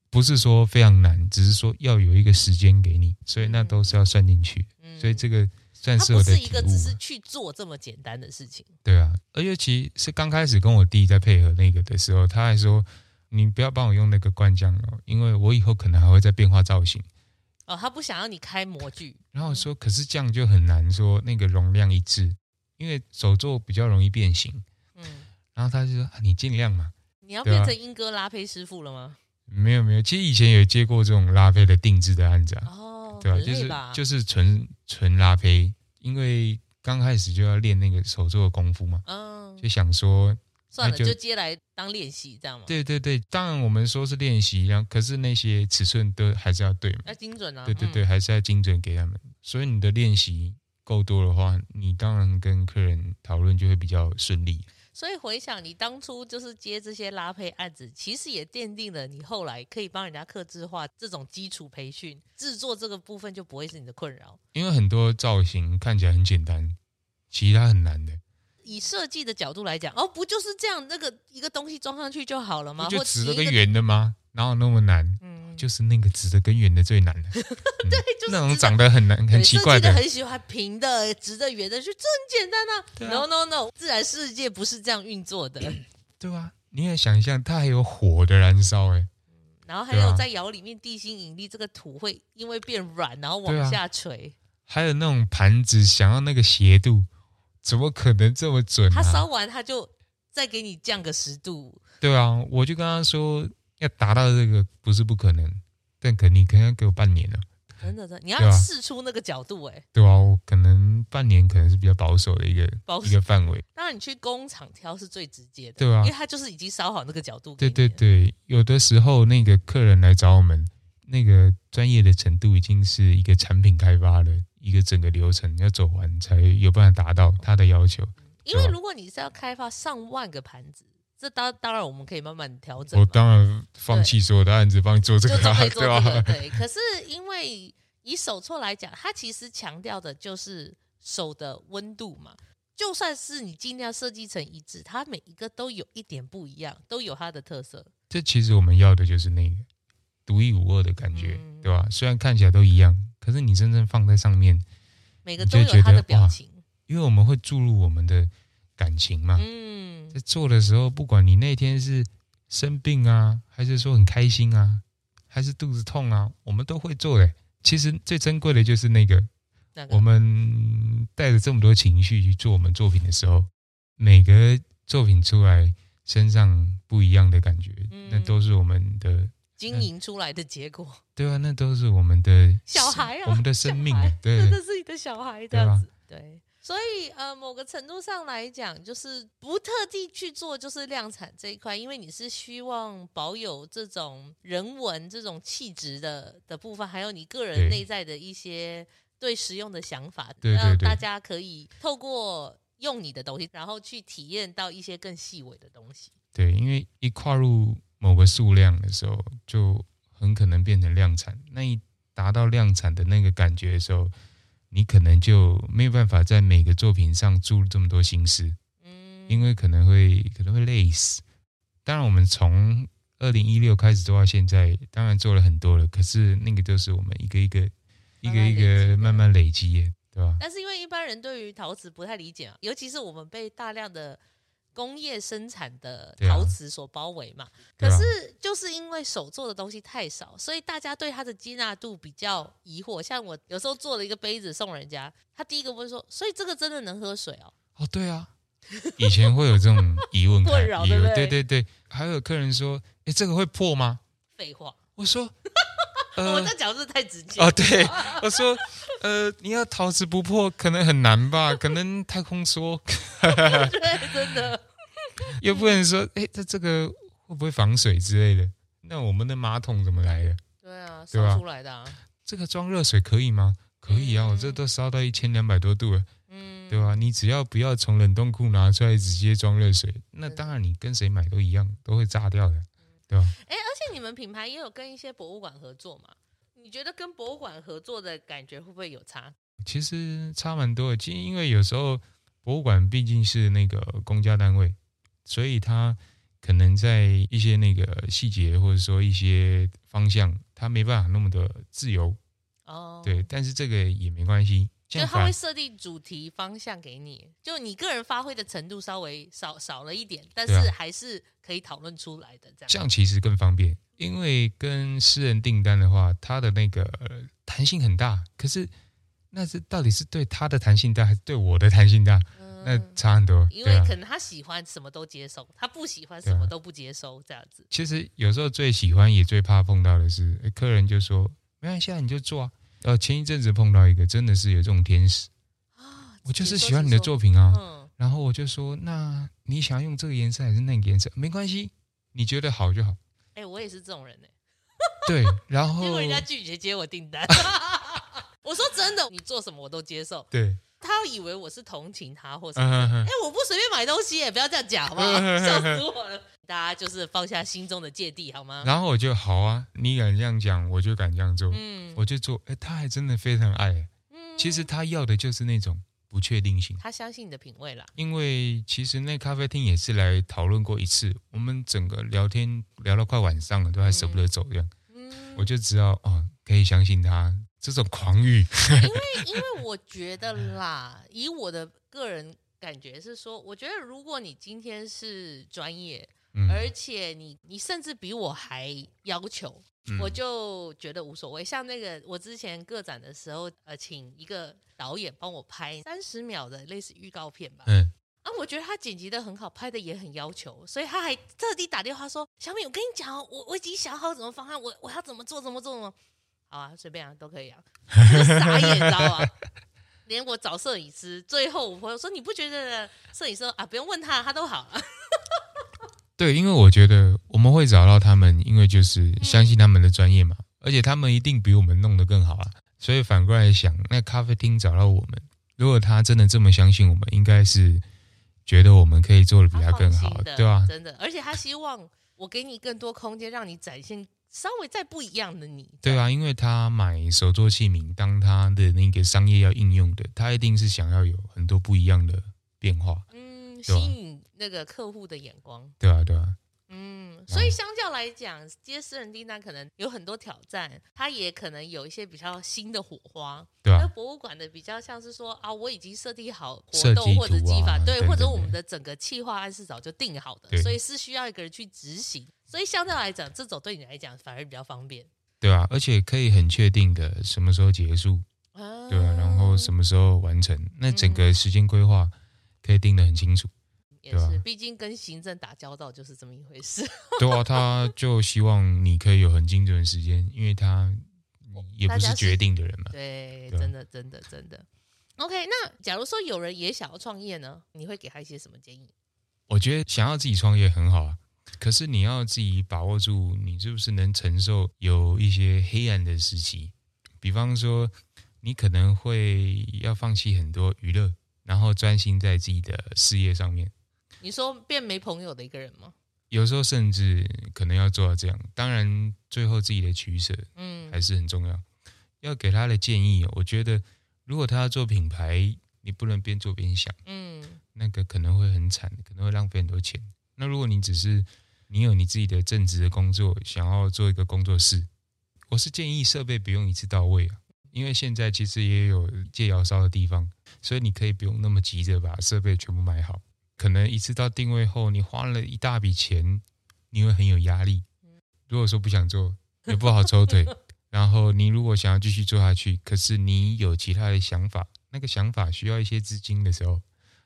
不是说非常难，只是说要有一个时间给你，所以那都是要算进去。所以这个算是我的一个只是去做这么简单的事情。对啊，而且其是刚开始跟我弟在配合那个的时候，他还说：“你不要帮我用那个灌浆哦，因为我以后可能还会再变化造型。哦，他不想要你开模具。然后我说，可是这样就很难说那个容量一致，因为手作比较容易变形。嗯，然后他就说，啊，你尽量嘛。你要变成英哥拉菲师傅了吗？没有没有，其实以前有接过这种拉菲的定制的案子啊。哦，对吧？就是就是纯纯拉菲，因为刚开始就要练那个手作的功夫嘛。嗯，就想说。算了，就接来当练习，这样吗？对对对，当然我们说是练习，然后可是那些尺寸都还是要对嘛，要精准啊。对对对，还是要精准给他们。所以你的练习够多的话，你当然跟客人讨论就会比较顺利。所以回想你当初就是接这些拉配案子，其实也奠定了你后来可以帮人家刻字化这种基础培训，制作这个部分就不会是你的困扰。因为很多造型看起来很简单，其实它很难的。以设计的角度来讲，哦，不就是这样，那个一个东西装上去就好了吗？就直的跟圆的吗？哪有那么难？嗯，就是那个直的跟圆的最难的。<laughs> 嗯、对，就是那种长得很难、很奇怪的。很喜欢平的、直的、圆的，就这很简单啊，啊。No No No，自然世界不是这样运作的。<clears throat> 对啊？你也想象它还有火的燃烧哎、欸，然后还有在窑里面地心引力，这个土会因为变软，然后往下垂。还有那种盘子，想要那个斜度。怎么可能这么准啊？他烧完他就再给你降个十度。对啊，我就跟他说要达到这个不是不可能，但可你可能要给我半年了。真的真的，你要试出那个角度哎、欸。对啊，我可能半年可能是比较保守的一个保一个范围。当然你去工厂挑是最直接的，对啊，因为他就是已经烧好那个角度。对对对，有的时候那个客人来找我们，那个专业的程度已经是一个产品开发了。一个整个流程要走完，才有办法达到他的要求。因为如果你是要开发上万个盘子，这当当然我们可以慢慢调整。我当然放弃所有的案子，帮你做这个，做这个 <laughs> 对吧？对。可是因为以手作来讲，它其实强调的就是手的温度嘛。就算是你尽量设计成一致，它每一个都有一点不一样，都有它的特色。这其实我们要的就是那个独一无二的感觉，嗯、对吧？虽然看起来都一样。可是你真正放在上面，每个都有他的表情，因为我们会注入我们的感情嘛。嗯，在做的时候，不管你那天是生病啊，还是说很开心啊，还是肚子痛啊，我们都会做的。其实最珍贵的就是那个，那个，我们带着这么多情绪去做我们作品的时候，每个作品出来身上不一样的感觉，嗯，那都是我们的。经营出来的结果，<laughs> 对啊，那都是我们的 <laughs> 小孩啊，我们的生命，对，<laughs> 真的是你的小孩这样子，对，对。所以呃，某个程度上来讲，就是不特地去做，就是量产这一块，因为你是希望保有这种人文、这种气质的的部分，还有你个人内在的一些对实用的想法，让大家可以透过用你的东西，然后去体验到一些更细微的东西。对，因为一跨入。某个数量的时候，就很可能变成量产。那一达到量产的那个感觉的时候，你可能就没有办法在每个作品上注入这么多心思，嗯，因为可能会可能会累死。当然，我们从二零一六开始做到现在，当然做了很多了。可是那个都是我们一个一个、一个一个慢慢累积的，对吧？但是因为一般人对于陶瓷不太理解啊，尤其是我们被大量的。工业生产的陶瓷所包围嘛，可是就是因为手做的东西太少，所以大家对它的接纳度比较疑惑。像我有时候做了一个杯子送人家，他第一个问说：“所以这个真的能喝水哦？”哦，对啊，以前会有这种疑问困扰，对不对？对对对，还有客人说：“哎，这个会破吗？”废话，我说：<laughs> “呃、我这讲是太直接。”哦，对，我说：“呃，你要陶瓷不破，可能很难吧？可能太空梭。<laughs> ”对，真的。<laughs> 又不能说，哎，这这个会不会防水之类的？那我们的马桶怎么来的？对啊，烧出来的啊。这个装热水可以吗？可以啊，我这都烧到一千两百多度了，嗯，对吧？你只要不要从冷冻库拿出来直接装热水，那当然你跟谁买都一样，都会炸掉的，对吧？哎，而且你们品牌也有跟一些博物馆合作嘛？你觉得跟博物馆合作的感觉会不会有差？其实差蛮多的，其实因为有时候博物馆毕竟是那个公家单位。所以他可能在一些那个细节，或者说一些方向，他没办法那么的自由。哦，对，但是这个也没关系，就他会设定主题方向给你，就你个人发挥的程度稍微少少了一点，但是还是可以讨论出来的。这样这样其实更方便，因为跟私人订单的话，它的那个弹性很大。可是那是到底是对他的弹性大，还是对我的弹性大？嗯、那差很多。因为可能他喜欢什么都接受，他不喜欢什么都不接受，这样子。其实有时候最喜欢也最怕碰到的是，客人就说：“没关系啊，你就做啊。”呃，前一阵子碰到一个，真的是有这种天使啊！我就是喜欢你的作品啊，嗯、然后我就说，那你想要用这个颜色还是那个颜色？没关系，你觉得好就好。哎、欸，我也是这种人哎。对，<laughs> 然后结果人家拒绝接我订单。<laughs> 我说真的，你做什么我都接受。对。他以为我是同情他，或者哎、我不随便买东西，也不要这样讲，好不好？笑死我了！大家就是放下心中的芥蒂，好吗？然后我就好啊，你敢这样讲，我就敢这样做。嗯，我就做。哎、欸，他还真的非常爱。嗯，其实他要的就是那种不确定性。他相信你的品味啦。因为其实那咖啡厅也是来讨论过一次，我们整个聊天聊到快晚上了，都还舍不得走这样。嗯，我就知道哦，可以相信他。这种狂欲，<laughs> 因为因为我觉得啦，以我的个人感觉是说，我觉得如果你今天是专业，嗯、而且你你甚至比我还要求，嗯、我就觉得无所谓。像那个我之前个展的时候，呃，请一个导演帮我拍三十秒的类似预告片吧，嗯，啊，我觉得他剪辑的很好，拍的也很要求，所以他还特地打电话说：“小敏，我跟你讲，我我已经想好怎么方案，我我要怎么做，怎么做，怎么。”好啊，随便啊，都可以啊。傻眼，你知道吗？<laughs> 连我找摄影师，最后我朋友说：“你不觉得摄影师啊，不用问他，他都好了。<laughs> ”对，因为我觉得我们会找到他们，因为就是相信他们的专业嘛，嗯、而且他们一定比我们弄得更好啊。所以反过来想，那咖啡厅找到我们，如果他真的这么相信我们，应该是觉得我们可以做的比他更好，对吧？真的，而且他希望我给你更多空间，让你展现。稍微再不一样的你，<laughs> 对啊，因为他买手作器皿，当他的那个商业要应用的，他一定是想要有很多不一样的变化，嗯，吸引那个客户的眼光，对啊，对啊。嗯，所以相较来讲，接私人订单可能有很多挑战，它也可能有一些比较新的火花。对啊，那博物馆的比较像是说啊，我已经设定好活动或者技法，啊、对，或者我们的整个企划案是早就定好的，对所以是需要一个人去执行。所以相对来讲，这种对你来讲反而比较方便。对啊，而且可以很确定的什么时候结束，啊对啊，然后什么时候完成，那整个时间规划可以定得很清楚。也是，毕竟跟行政打交道就是这么一回事。<laughs> <laughs> 对啊，他就希望你可以有很精准的时间，因为他也不是决定的人嘛。对，真的，真的，真的。OK，那假如说有人也想要创业呢，你会给他一些什么建议？我觉得想要自己创业很好啊，可是你要自己把握住，你是不是能承受有一些黑暗的时期？比方说，你可能会要放弃很多娱乐，然后专心在自己的事业上面。你说变没朋友的一个人吗？有时候甚至可能要做到这样。当然，最后自己的取舍，嗯，还是很重要。嗯、要给他的建议，我觉得，如果他要做品牌，你不能边做边想，嗯，那个可能会很惨，可能会浪费很多钱。那如果你只是你有你自己的正职的工作，想要做一个工作室，我是建议设备不用一次到位啊，因为现在其实也有借窑烧的地方，所以你可以不用那么急着把设备全部买好。可能一次到定位后，你花了一大笔钱，你会很有压力。如果说不想做，也不好抽腿。<laughs> 然后你如果想要继续做下去，可是你有其他的想法，那个想法需要一些资金的时候，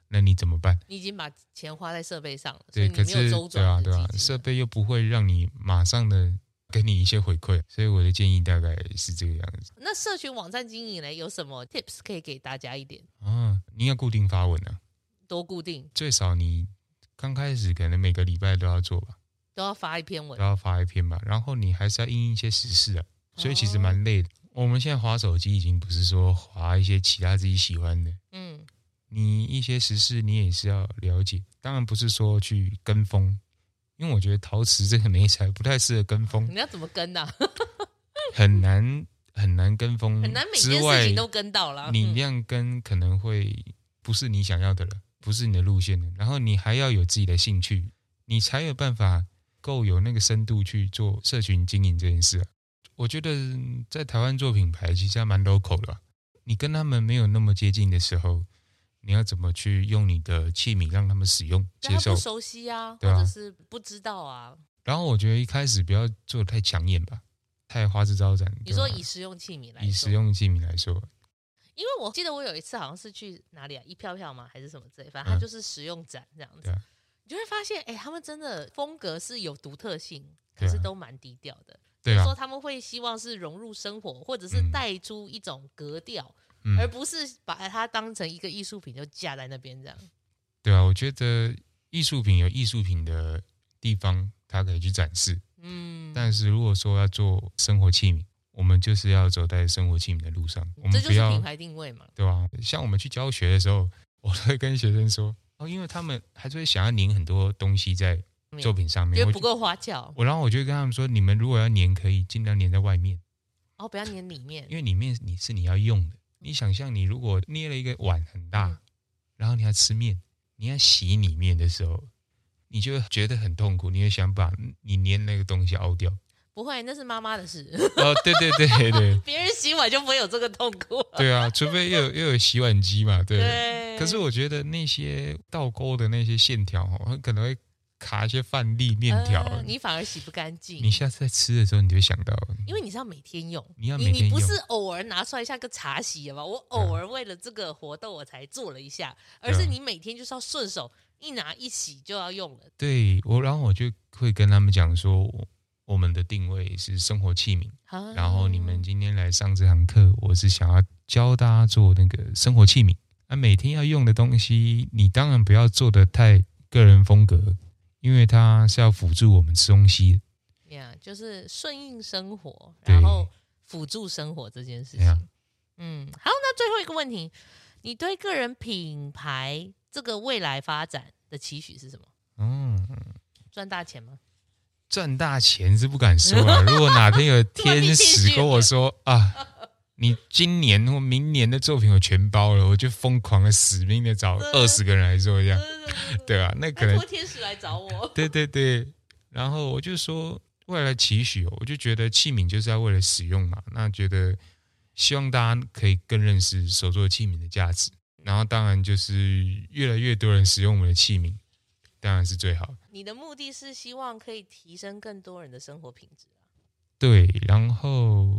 那你怎么办？你已经把钱花在设备上了，对，可是对啊，对啊，设备又不会让你马上的给你一些回馈，所以我的建议大概是这个样子。那社群网站经营呢，有什么 tips 可以给大家一点？啊，你要固定发文啊。多固定，最少你刚开始可能每个礼拜都要做吧，都要发一篇文，都要发一篇吧。然后你还是要应一些时事啊，所以其实蛮累的。哦、我们现在划手机已经不是说划一些其他自己喜欢的，嗯，你一些时事你也是要了解。当然不是说去跟风，因为我觉得陶瓷这个媒材不太适合跟风。你要怎么跟呢、啊？<laughs> 很难很难跟风，很难每件事情都跟到了。你那样跟可能会不是你想要的了。不是你的路线的，然后你还要有自己的兴趣，你才有办法够有那个深度去做社群经营这件事啊。我觉得在台湾做品牌其实还蛮 local 的，你跟他们没有那么接近的时候，你要怎么去用你的器皿让他们使用接受？不熟悉啊，对啊，或者是不知道啊。然后我觉得一开始不要做的太抢眼吧，太花枝招展。你说以实用器皿来说，以实用器皿来说，因为我记得我有一次好像是去哪里啊，一票票吗？还是什么之类，反正它就是实用展这样子。嗯你就会发现，哎，他们真的风格是有独特性，可是都蛮低调的。对啊，就说他们会希望是融入生活，或者是带出一种格调，嗯，而不是把它当成一个艺术品就架在那边这样。对啊，我觉得艺术品有艺术品的地方，它可以去展示。嗯，但是如果说要做生活器皿，我们就是要走在生活器皿的路上。我们这就是品牌定位嘛，对吧？像我们去教学的时候，<laughs> 我都会跟学生说。哦，因为他们还是会想要粘很多东西在作品上面，觉得不够花俏。我然后我就跟他们说，你们如果要粘，可以尽量粘在外面，哦，不要粘里面，因为里面你是你要用的。你想象你如果捏了一个碗很大，嗯、然后你要吃面，你要洗里面的时候，你就觉得很痛苦，你会想把你粘那个东西凹掉。不会，那是妈妈的事。哦，对对对对，<laughs> 别人洗碗就不会有这个痛苦。对啊，除非又有又有洗碗机嘛，对。对。可是我觉得那些倒钩的那些线条哦，可能会卡一些饭粒面条，呃，你反而洗不干净。你下次在吃的时候，你就会想到，因为你是要每天用，你要每天用，你，你不是偶尔拿出来像个茶洗吧？我偶尔为了这个活动我才做了一下，而是你每天就是要顺手一拿一洗就要用了。对我，然后我就会跟他们讲说。我们的定位是生活器皿，然后你们今天来上这堂课，我是想要教大家做那个生活器皿。那每天要用的东西，你当然不要做的太个人风格，因为它是要辅助我们吃东西的。呀，就是顺应生活，然后辅助生活这件事情。嗯，好，那最后一个问题，你对个人品牌这个未来发展的期许是什么？嗯，赚大钱吗？赚大钱是不敢说啊。<laughs> 如果哪天有天使跟我说啊，你今年或明年的作品我全包了，我就疯狂的死命的找二十个人来做这样，对啊，那可能天使来找我。<laughs> 对对对，然后我就说未来期许，我就觉得器皿就是要为了使用嘛，那觉得希望大家可以更认识手作器皿的价值，然后当然就是越来越多人使用我们的器皿。当然是最好。你的目的是希望可以提升更多人的生活品质啊。对，然后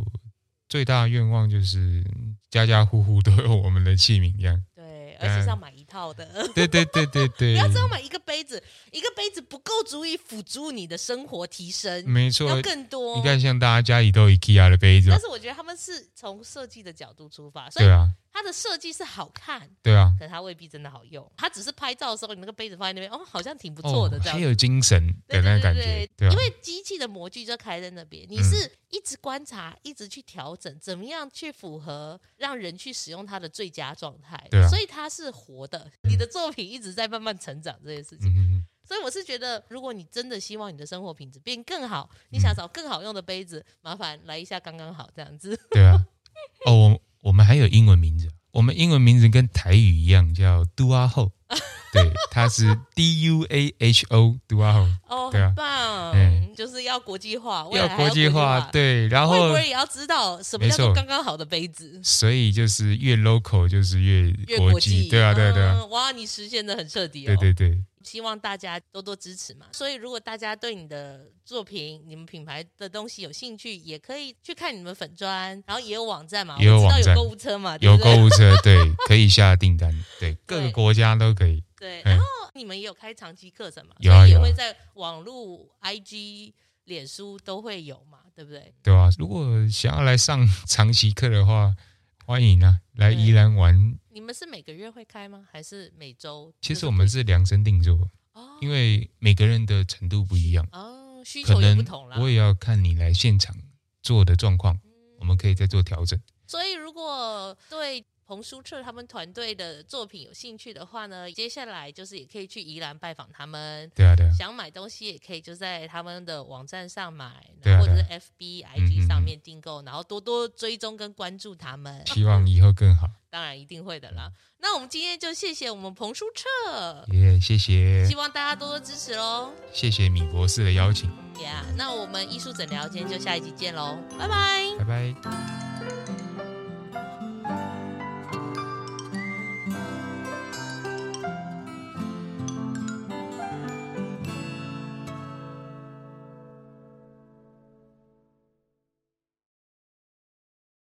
最大的愿望就是家家户户都有我们的器皿一样。对，而且是要买一套的。<laughs> 对对对对对。<laughs> 不要只有买一个杯子，一个杯子不够足以辅助你的生活提升。没错，要更多。你看，像大家家里都有 IKEA 的杯子。但是我觉得他们是从设计的角度出发，所以对啊。它的设计是好看，对啊，可是它未必真的好用。它只是拍照的时候，你那个杯子放在那边，哦，好像挺不错的，这样、哦、很有精神的那感觉。对，对，对，对，对、啊，因为机器的模具就开在那边，你是一直观察，一直去调整，怎么样去符合让人去使用它的最佳状态。对、啊，所以它是活的。你的作品一直在慢慢成长这些事情。嗯、所以我是觉得，如果你真的希望你的生活品质变更好，你想找更好用的杯子，麻烦来一下刚刚好这样子。对啊。哦，我我们还有英文名字。我们英文名字跟台语一样，叫 Duaho，<laughs> 对，它是 D U A H O，Duaho，哦，很棒，嗯，就是要国际化，要国际化，对，然后我也要知道什么叫做刚刚好的杯子，所以就是越 local 就是越国际，对啊，对啊，对啊，哇，你实现的很彻底哦，对对对。希望大家多多支持嘛，所以如果大家对你的作品、你们品牌的东西有兴趣，也可以去看你们粉砖，然后也有网站嘛，也有网站，有购物车嘛，有购物车，对，可以下订单，对，<laughs> 各个国家都可以。对，然后你们也有开长期课程嘛，有啊，也会在网络、IG、脸书都会有嘛，对不对？对啊，如果想要来上长期课的话。欢迎啊，来宜兰玩。你们是每个月会开吗？还是每周？其实我们是量身定做，哦，因为每个人的程度不一样，哦，需求也不同啦。我也要看你来现场做的状况，嗯，我们可以再做调整。所以如果对。彭书澈他们团队的作品有兴趣的话呢，接下来就是也可以去宜兰拜访他们。对啊，对啊。想买东西也可以就在他们的网站上买，然后或者是 FB、IG 上面订购，然后多多追踪跟关注他们。希望以后更好。当然一定会的啦。那我们今天就谢谢我们彭书彻，耶，谢谢。希望大家多多支持喽。谢谢米博士的邀请。Yeah，那我们艺术诊疗今天就下一集见喽，拜拜，拜拜。